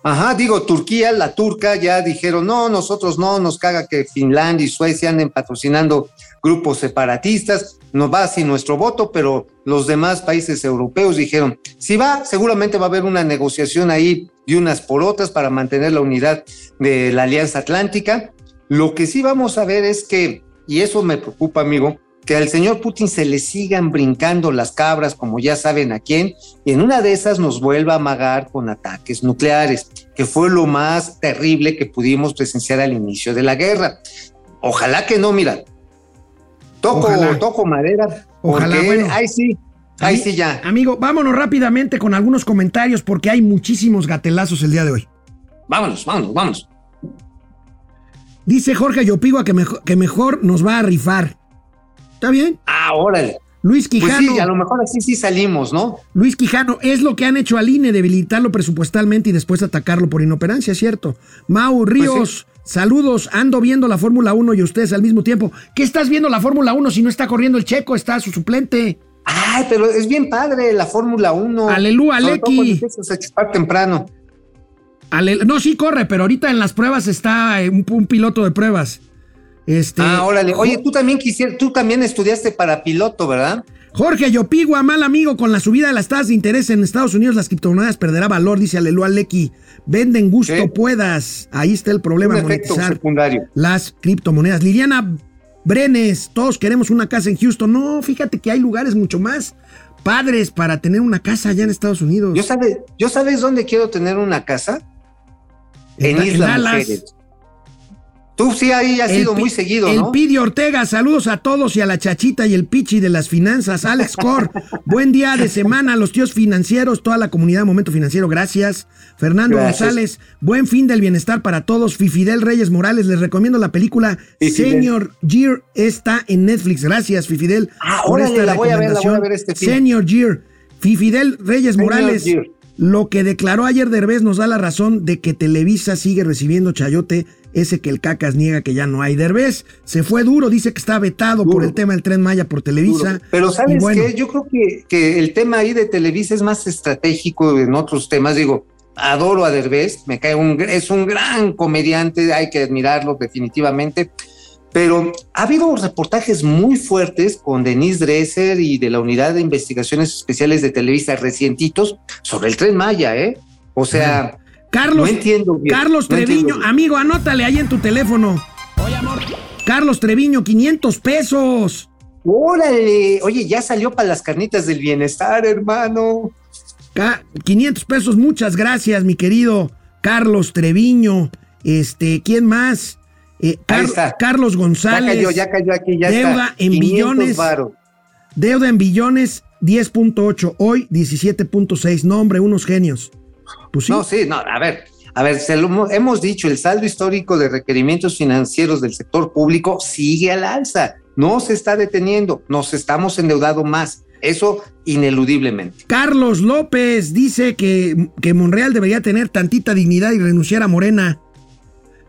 Ajá, digo, Turquía, la turca ya dijeron, no, nosotros no, nos caga que Finlandia y Suecia anden patrocinando grupos separatistas, nos va sin nuestro voto, pero los demás países europeos dijeron, si va, seguramente va a haber una negociación ahí de unas por otras para mantener la unidad de la Alianza Atlántica. Lo que sí vamos a ver es que, y eso me preocupa, amigo, que al señor Putin se le sigan brincando las cabras, como ya saben a quién, y en una de esas nos vuelva a amagar con ataques nucleares, que fue lo más terrible que pudimos presenciar al inicio de la guerra. Ojalá que no, mira. Toco,
Ojalá.
toco madera,
Ojalá, bueno.
ahí sí, ahí sí ya.
Amigo, vámonos rápidamente con algunos comentarios porque hay muchísimos gatelazos el día de hoy.
Vámonos, vámonos, vámonos.
Dice Jorge Yopigua que mejor, que mejor nos va a rifar. ¿Está bien?
Ah, órale.
Luis
Pues
Quijano.
sí, a lo mejor así sí salimos, ¿no?
Luis Quijano, es lo que han hecho al INE, debilitarlo presupuestalmente y después atacarlo por inoperancia, ¿cierto? Mau Ríos, saludos, ando viendo la Fórmula 1 y ustedes al mismo tiempo. ¿Qué estás viendo la Fórmula 1 si no está corriendo el checo, está su suplente?
Ay, pero es bien padre la Fórmula 1.
Aleluya, Aleki.
a chupar temprano.
No, sí corre, pero ahorita en las pruebas está eh, un, un piloto de pruebas. Este,
ah, órale. Oye, tú también quisieras, tú también estudiaste para piloto, ¿verdad?
Jorge Yopigua, mal amigo, con la subida de las tasas de interés en Estados Unidos, las criptomonedas perderá valor, dice Aleluya Lecky. Venden gusto puedas. Ahí está el problema,
Un
monetizar
secundario.
las criptomonedas. Liliana Brenes, todos queremos una casa en Houston. No, fíjate que hay lugares mucho más padres para tener una casa allá en Estados Unidos.
Yo sabes, yo sabes dónde quiero tener una casa? En,
Da-
Isla. Mujeres. Tú sí ahí has
El
ido
Pi-
muy seguido,
El Ortega, saludos a todos y a la chachita y el pichi de las finanzas. Alex Cor, buen día de semana a los tíos financieros, toda la comunidad de Momento Financiero, gracias. Fernando
Gracias.
González, buen fin del bienestar para todos. Fifidel Reyes Morales, les recomiendo la película
Fifidel.
Senior Year, está en Netflix. Gracias, Fifidel.
Ah, órale,
esta
la voy a ver, la voy a ver este.
Senior Year, Fifidel Reyes
Senior
Morales.
Year.
Lo que declaró ayer Derbez nos da la razón de que Televisa sigue recibiendo chayote ese que el Cacas niega que ya no hay. Derbez se fue duro, dice que está vetado por el tema del Tren Maya por Televisa.
Duro. Pero sabes
bueno,
qué, yo creo que, que el tema ahí de Televisa es más estratégico en otros temas. Digo, adoro a Derbez, me cae un, es un gran comediante, hay que admirarlo definitivamente. Pero ha habido reportajes muy fuertes con Denise Dresser y de la Unidad de Investigaciones Especiales de Televisa recientitos sobre el Tren Maya, ¿eh? O sea,
Carlos,
no entiendo bien,
Carlos
no entiendo
Treviño,
bien.
amigo, anótale ahí en tu teléfono. Oye, amor. Carlos Treviño, 500 pesos.
órale, oye, ya salió para las carnitas del bienestar, hermano.
Ca- 500 pesos, muchas gracias, mi querido Carlos Treviño. Este, ¿quién más? Eh, Car-
Ahí está.
Carlos
Ya
González.
cayó, ya cayó aquí, ya
Deuda
está.
en
500
billones. Deuda en billones, 10.8. Hoy, 17.6. No, hombre, unos genios. Pues sí.
No, sí, no, a ver, a ver, se lo hemos- hemos dicho, el saldo histórico de requerimientos financieros del sector público sigue al alza, no se está deteniendo, nos estamos endeudando más, eso ineludiblemente.
Carlos López dice que, que Monreal debería tener tantita dignidad y renunciar a Morena.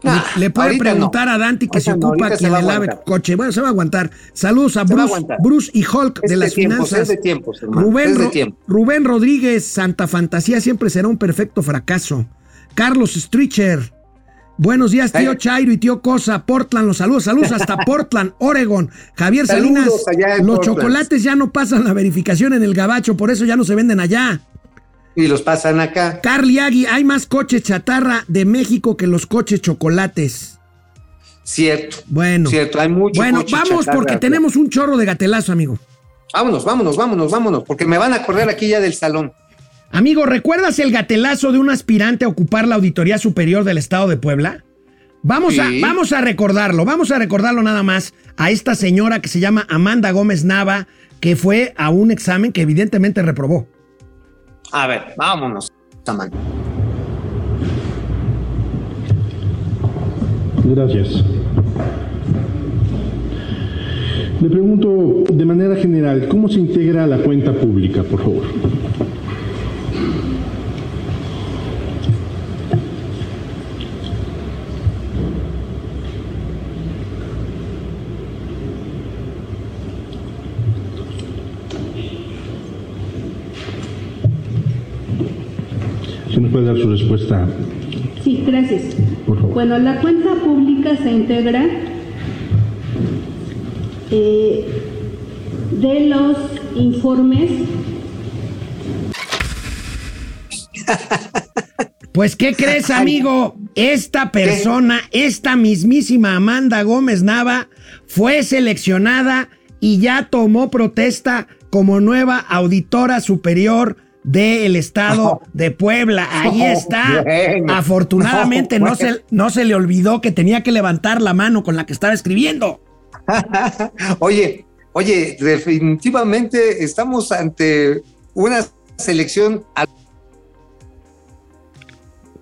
Le- le, puede preguntar
no.
a Dante que se
Ahorita no,
ocupa
va a
le lave
aguantar.
coche. Bueno, se va a aguantar. Saludos a Bruce. Bruce y Hulk
Es
de las
tiempos,
finanzas.
de tiempos,
Rubén,
de.
Rubén Rodríguez, Santa Fantasía siempre será un perfecto fracaso. Carlos Stricher. Buenos días, tío. Chairo y tío Cosa. Portland, los saludos. Saludos hasta Portland, Oregon. Javier
Saludos
Salinas. Los
Portland.
chocolates ya no pasan la verificación en el gabacho, por eso ya no se venden allá.
Y los pasan acá.
Carly Agui, hay más coches chatarra de México que los coches chocolates.
Cierto.
Bueno.
Cierto, hay mucho
Bueno,
coche
vamos
chatarra
porque tenemos un chorro de gatelazo, amigo.
Vámonos, vámonos, vámonos, vámonos, porque me van a correr aquí ya del salón.
Amigo, ¿recuerdas el gatelazo de un aspirante a ocupar la Auditoría Superior del Estado de Puebla? Vamos, a, vamos a recordarlo, vamos a recordarlo nada más a esta señora que se llama Amanda Gómez Nava, que fue a un examen que evidentemente reprobó.
A ver, vámonos, Samán.
Gracias. Le pregunto de manera general, ¿cómo se integra la cuenta pública, por favor? Nos puede dar su respuesta,
Sí, gracias.
Por favor.
Bueno, la cuenta pública se integra eh, de los informes
Pues, ¿qué crees, amigo? Esta persona, esta mismísima Amanda Gómez Nava, fue seleccionada y ya tomó protesta como nueva auditora superior del estado de Puebla. Ahí está. Afortunadamente
No,
no, se, no se le olvidó que tenía que levantar la mano con la que estaba escribiendo.
Oye, oye, definitivamente estamos ante una selección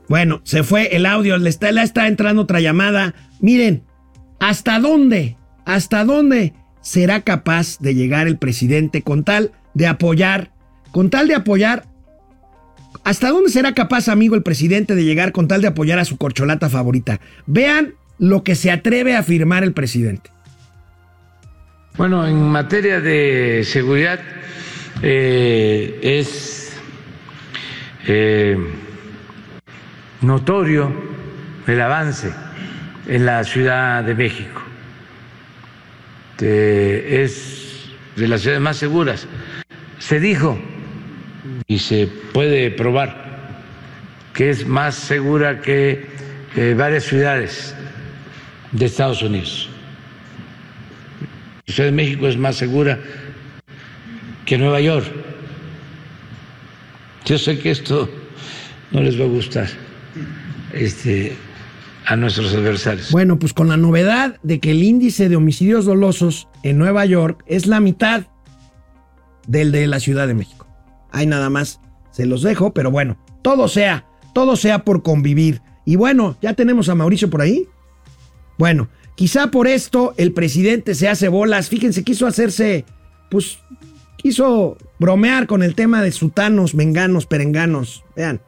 Bueno, se fue el audio, le está, le está entrando otra llamada. Miren, ¿hasta dónde? ¿Hasta dónde será capaz de llegar el presidente con tal de apoyar, con tal de apoyar? ¿Hasta dónde será capaz, amigo, el presidente de llegar con tal de apoyar a su corcholata favorita? Vean lo que se atreve a afirmar el presidente.
Bueno, en materia de seguridad eh, es eh, notorio el avance en la Ciudad de México. Es de las ciudades más seguras. Se dijo y se puede probar que es más segura que eh, varias ciudades de Estados Unidos. La Ciudad de México es más segura que Nueva York. Yo sé que esto no les va a gustar este, a nuestros adversarios.
Bueno, pues con la novedad de que el índice de homicidios dolosos en Nueva York es la mitad del de la Ciudad de México. Ahí nada más se los dejo, pero bueno, todo sea, todo sea por convivir. Y bueno, ya tenemos a Mauricio por ahí. Bueno, quizá por esto el presidente se hace bolas. Fíjense, quiso hacerse, pues, quiso bromear con el tema de sutanos, menganos, perenganos. Vean.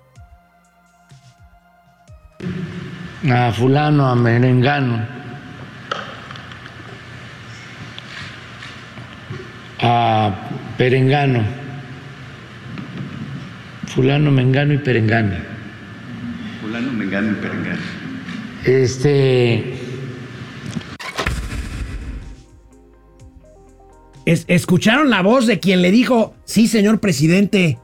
a fulano, a merengano, a perengano, fulano, mengano y perengano.
Fulano, Mengano y Perengano.
Este,
Es- ¿Escucharon la voz de quien le dijo, sí, señor presidente,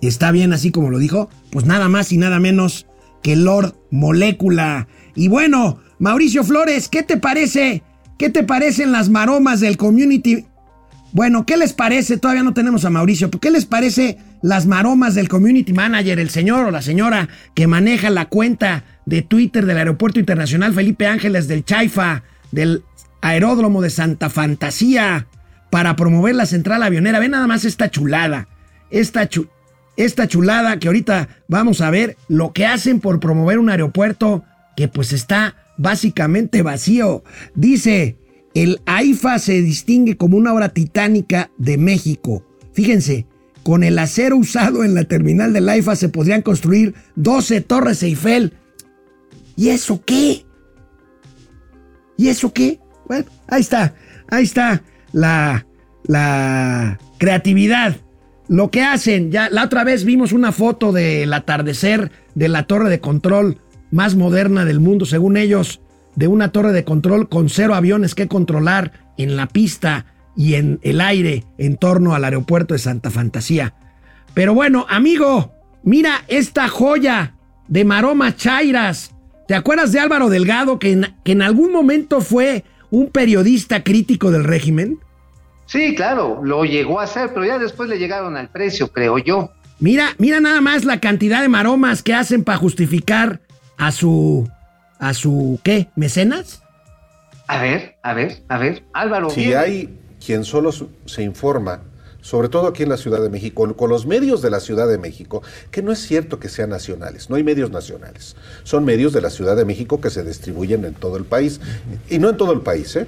está bien así como lo dijo? Pues nada más y nada menos que Lord Molécula. Y bueno, Mauricio Flores, ¿qué te parece? ¿Qué te parecen las maromas del community? Bueno, ¿qué les parece? Todavía no tenemos a Mauricio, pero ¿qué les parece las maromas del community manager, el señor o la señora que maneja la cuenta de Twitter del Aeropuerto Internacional Felipe Ángeles del Chaifa, del Aeródromo de Santa Fantasía, para promover la central avionera? Ve nada más esta chulada, esta, esta chulada que ahorita vamos a ver lo que hacen por promover un aeropuerto que pues está básicamente vacío. Dice, el AIFA se distingue como una obra titánica de México. Fíjense, con el acero usado en la terminal del AIFA se podrían construir 12 torres Eiffel. ¿Y eso qué? ¿Y eso qué? Bueno, ahí está, ahí está la, la creatividad. Lo que hacen, ya la otra vez vimos una foto del atardecer de la torre de control más moderna del mundo, según ellos, de una torre de control con cero aviones que controlar en la pista y en el aire en torno al aeropuerto de Santa Fantasía. Pero bueno, amigo, mira esta joya de Maroma Chairas. ¿Te acuerdas de Álvaro Delgado, que en, que en algún momento fue un periodista crítico del régimen?
Sí, claro, lo llegó a hacer, pero ya después le llegaron al precio, creo yo.
Mira, mira nada más la cantidad de maromas que hacen para justificar a su, a su, ¿qué? ¿Mecenas?
A ver, a ver, a ver, Álvaro.
Si
bien.
hay quien solo se informa, sobre todo aquí en la Ciudad de México, con los medios de la Ciudad de México, que no es cierto que sean nacionales, no hay medios nacionales, son medios de la Ciudad de México que se distribuyen en todo el país, y no en todo el país, ¿eh?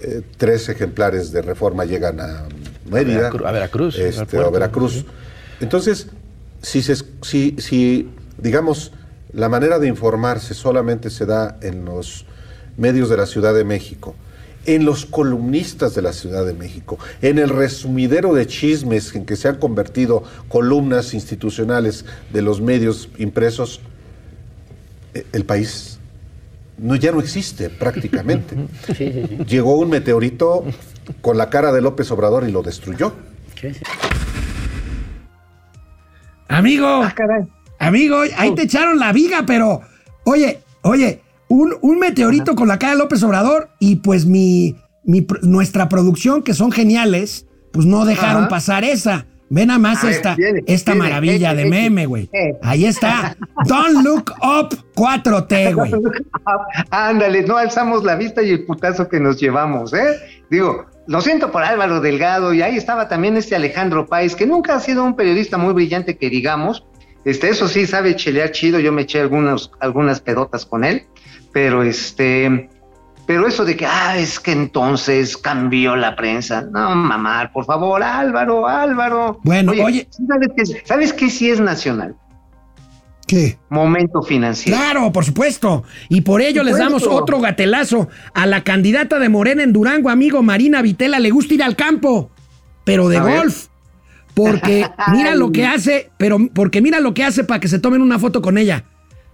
Eh, tres ejemplares de reforma llegan a Mérida,
a Veracruz,
este, a Veracruz. Entonces, si, se, si, si, digamos, la manera de informarse solamente se da en los medios de la Ciudad de México, en los columnistas de la Ciudad de México, en el resumidero de chismes en que se han convertido columnas institucionales de los medios impresos, eh, el país no, ya no existe prácticamente. Llegó un meteorito con la cara de López Obrador y lo destruyó.
Amigo,
Ah, caray.
Amigo, ahí te echaron la viga, pero, oye, oye, un, un meteorito con la cara de López Obrador y pues mi, mi nuestra producción, que son geniales, pues no dejaron
Ajá.
pasar esa. Ve nada más
A ver,
esta,
viene,
esta
viene,
maravilla de meme, güey.
Eh.
Ahí está. Don't look up 4T, güey.
Ándale, no alzamos la vista y el putazo que nos llevamos, ¿eh? Digo, lo siento por Álvaro Delgado y ahí estaba también este Alejandro Páez, que nunca ha sido un periodista muy brillante que digamos. Este, eso sí, sabe chelear chido, yo me eché algunos, algunas pedotas con él, pero este, pero eso de que, ah, es que entonces cambió la prensa. No, mamar, por favor, Álvaro, Álvaro.
Bueno, oye.
¿sabes qué, ¿sabes qué sí es nacional?
¿Qué?
Momento financiero.
Claro, por supuesto. Y por ello les damos otro gatelazo. A la candidata de Morena en Durango, amigo Marina Vitela, le gusta ir al campo, pero de
A ver.
Porque mira lo que hace, pero porque mira lo que hace para que se tomen una foto con ella.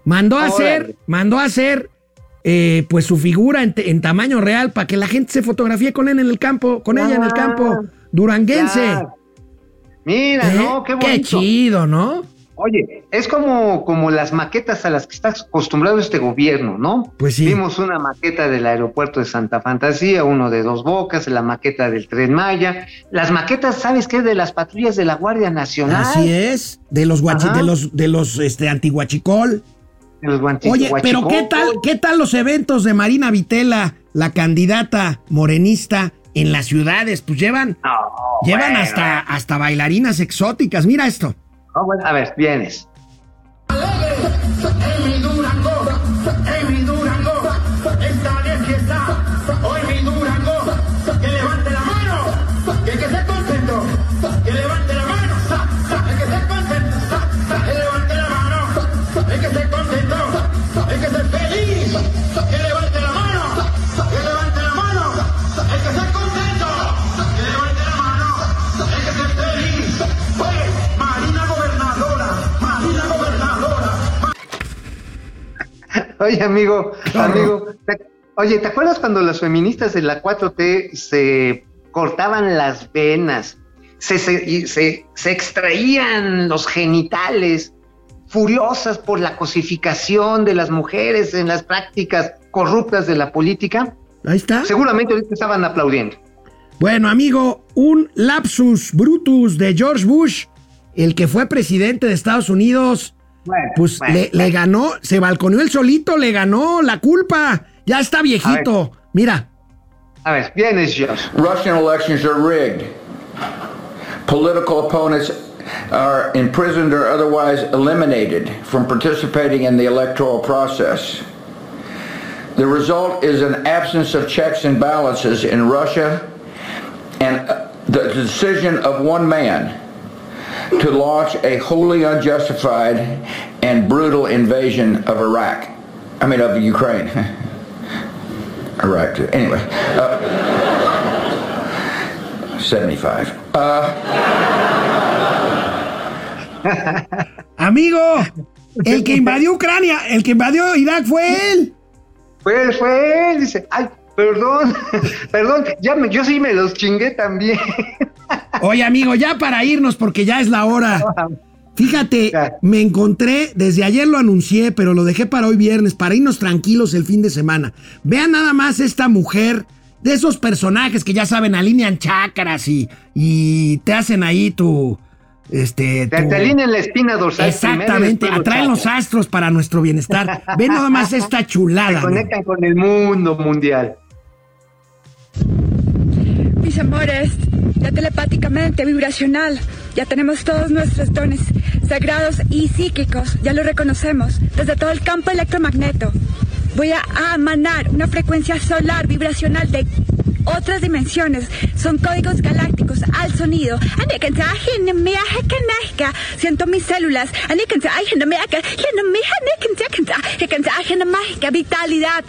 Mandó a hacer, mandó a hacer eh, pues su figura en, tamaño real para que la gente se fotografíe con él en el campo, con ella en el
Ah,
campo. Duranguense.
Ya. Mira,
¿Eh?
no, qué bonito.
chido, ¿no?
Oye, es como, como las maquetas a las que está acostumbrado este gobierno, ¿no?
Pues sí.
Vimos una maqueta del aeropuerto de Santa Fantasía, uno de Dos Bocas, la maqueta del Tren Maya. Las maquetas, ¿sabes qué? De las patrullas de la Guardia Nacional.
Así es. De los guachi- de los, de los este, antiguachicol.
De los
Oye, pero ¿qué tal, ¿qué tal los eventos de Marina Vitela, la candidata morenista en las ciudades? Pues llevan, llevan
bueno.
hasta, hasta bailarinas exóticas. Mira esto.
Ah, bueno, a ver, vienes. Oye, amigo, amigo, te- oye, ¿te acuerdas cuando las feministas de la 4T se cortaban las venas, se, se, se, se extraían los genitales, furiosas por la cosificación de las mujeres en las prácticas corruptas de la política?
Ahí está.
Seguramente ahorita estaban aplaudiendo.
Bueno, amigo, un lapsus brutus de George Bush, el que fue presidente de Estados Unidos,
Bueno,
pues
bueno,
le, le ganó, se balconeó él solito, le ganó la culpa. Ya está viejito. Mira,
A ver, vienes, Josh.
Russian elections are rigged. Political opponents are imprisoned or otherwise eliminated from participating in the electoral process. The result is an absence of checks and balances in Russia and uh, the decision of one man to launch a wholly unjustified and brutal invasion of Iraq. I mean, of Ukraine. Iraq, too. Anyway. Uh, 75.
amigo, el que invadió Ucrania, el que invadió Irak fue él.
Fue él, fue él, dice, ay, perdón, perdón, ya me, yo sí me los chingué también.
Oye, amigo, ya para irnos, porque ya es la hora. Fíjate, me encontré, desde ayer lo anuncié, pero lo dejé para hoy viernes, para irnos tranquilos el fin de semana. Vean nada más esta mujer, de esos personajes que ya saben, alinean chácaras y, y te hacen ahí tu... Este,
Te,
tu-
te alinean la espina dorsal.
Exactamente, atraen los astros para nuestro bienestar. Ve nada más esta
Se
chulada. amigo.
conectan con el mundo mundial.
Mis amores, ya telepáticamente, vibracional, ya tenemos todos nuestros dones sagrados y psíquicos, ya lo reconocemos, desde todo el campo electromagneto. Voy a emanar una frecuencia solar vibracional de otras dimensiones, son códigos galácticos al sonido. Siento mis células. Vitalidad.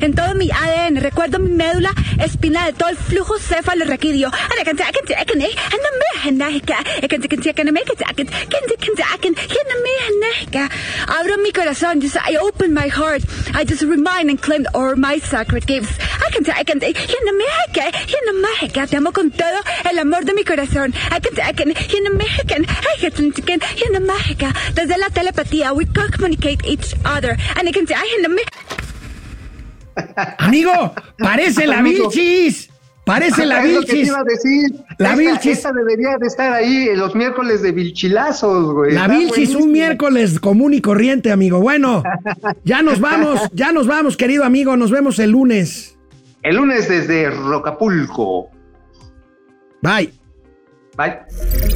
En todo mi ADN, recuerdo mi médula espinal, todo el flujo. Abro mi corazón, just I open my heart. I just remind and claim all my sacred gifts. I can I can Te amo con todo el amor de mi corazón. I can I can Desde la telepatía, we communicate each other. And I can
Amigo, parece la. Vilchis. Parece la
Es lo que te
Vilchis.
decir.
La
esta,
Vilchis.
esta debería de estar ahí los miércoles de Vilchilazos, güey.
La Vilchis,
buenísimo.
un miércoles común y corriente, amigo. Bueno, ya nos vamos, ya nos vamos, querido amigo. Nos vemos el lunes.
El lunes desde Rocapulco.
Bye.
Bye.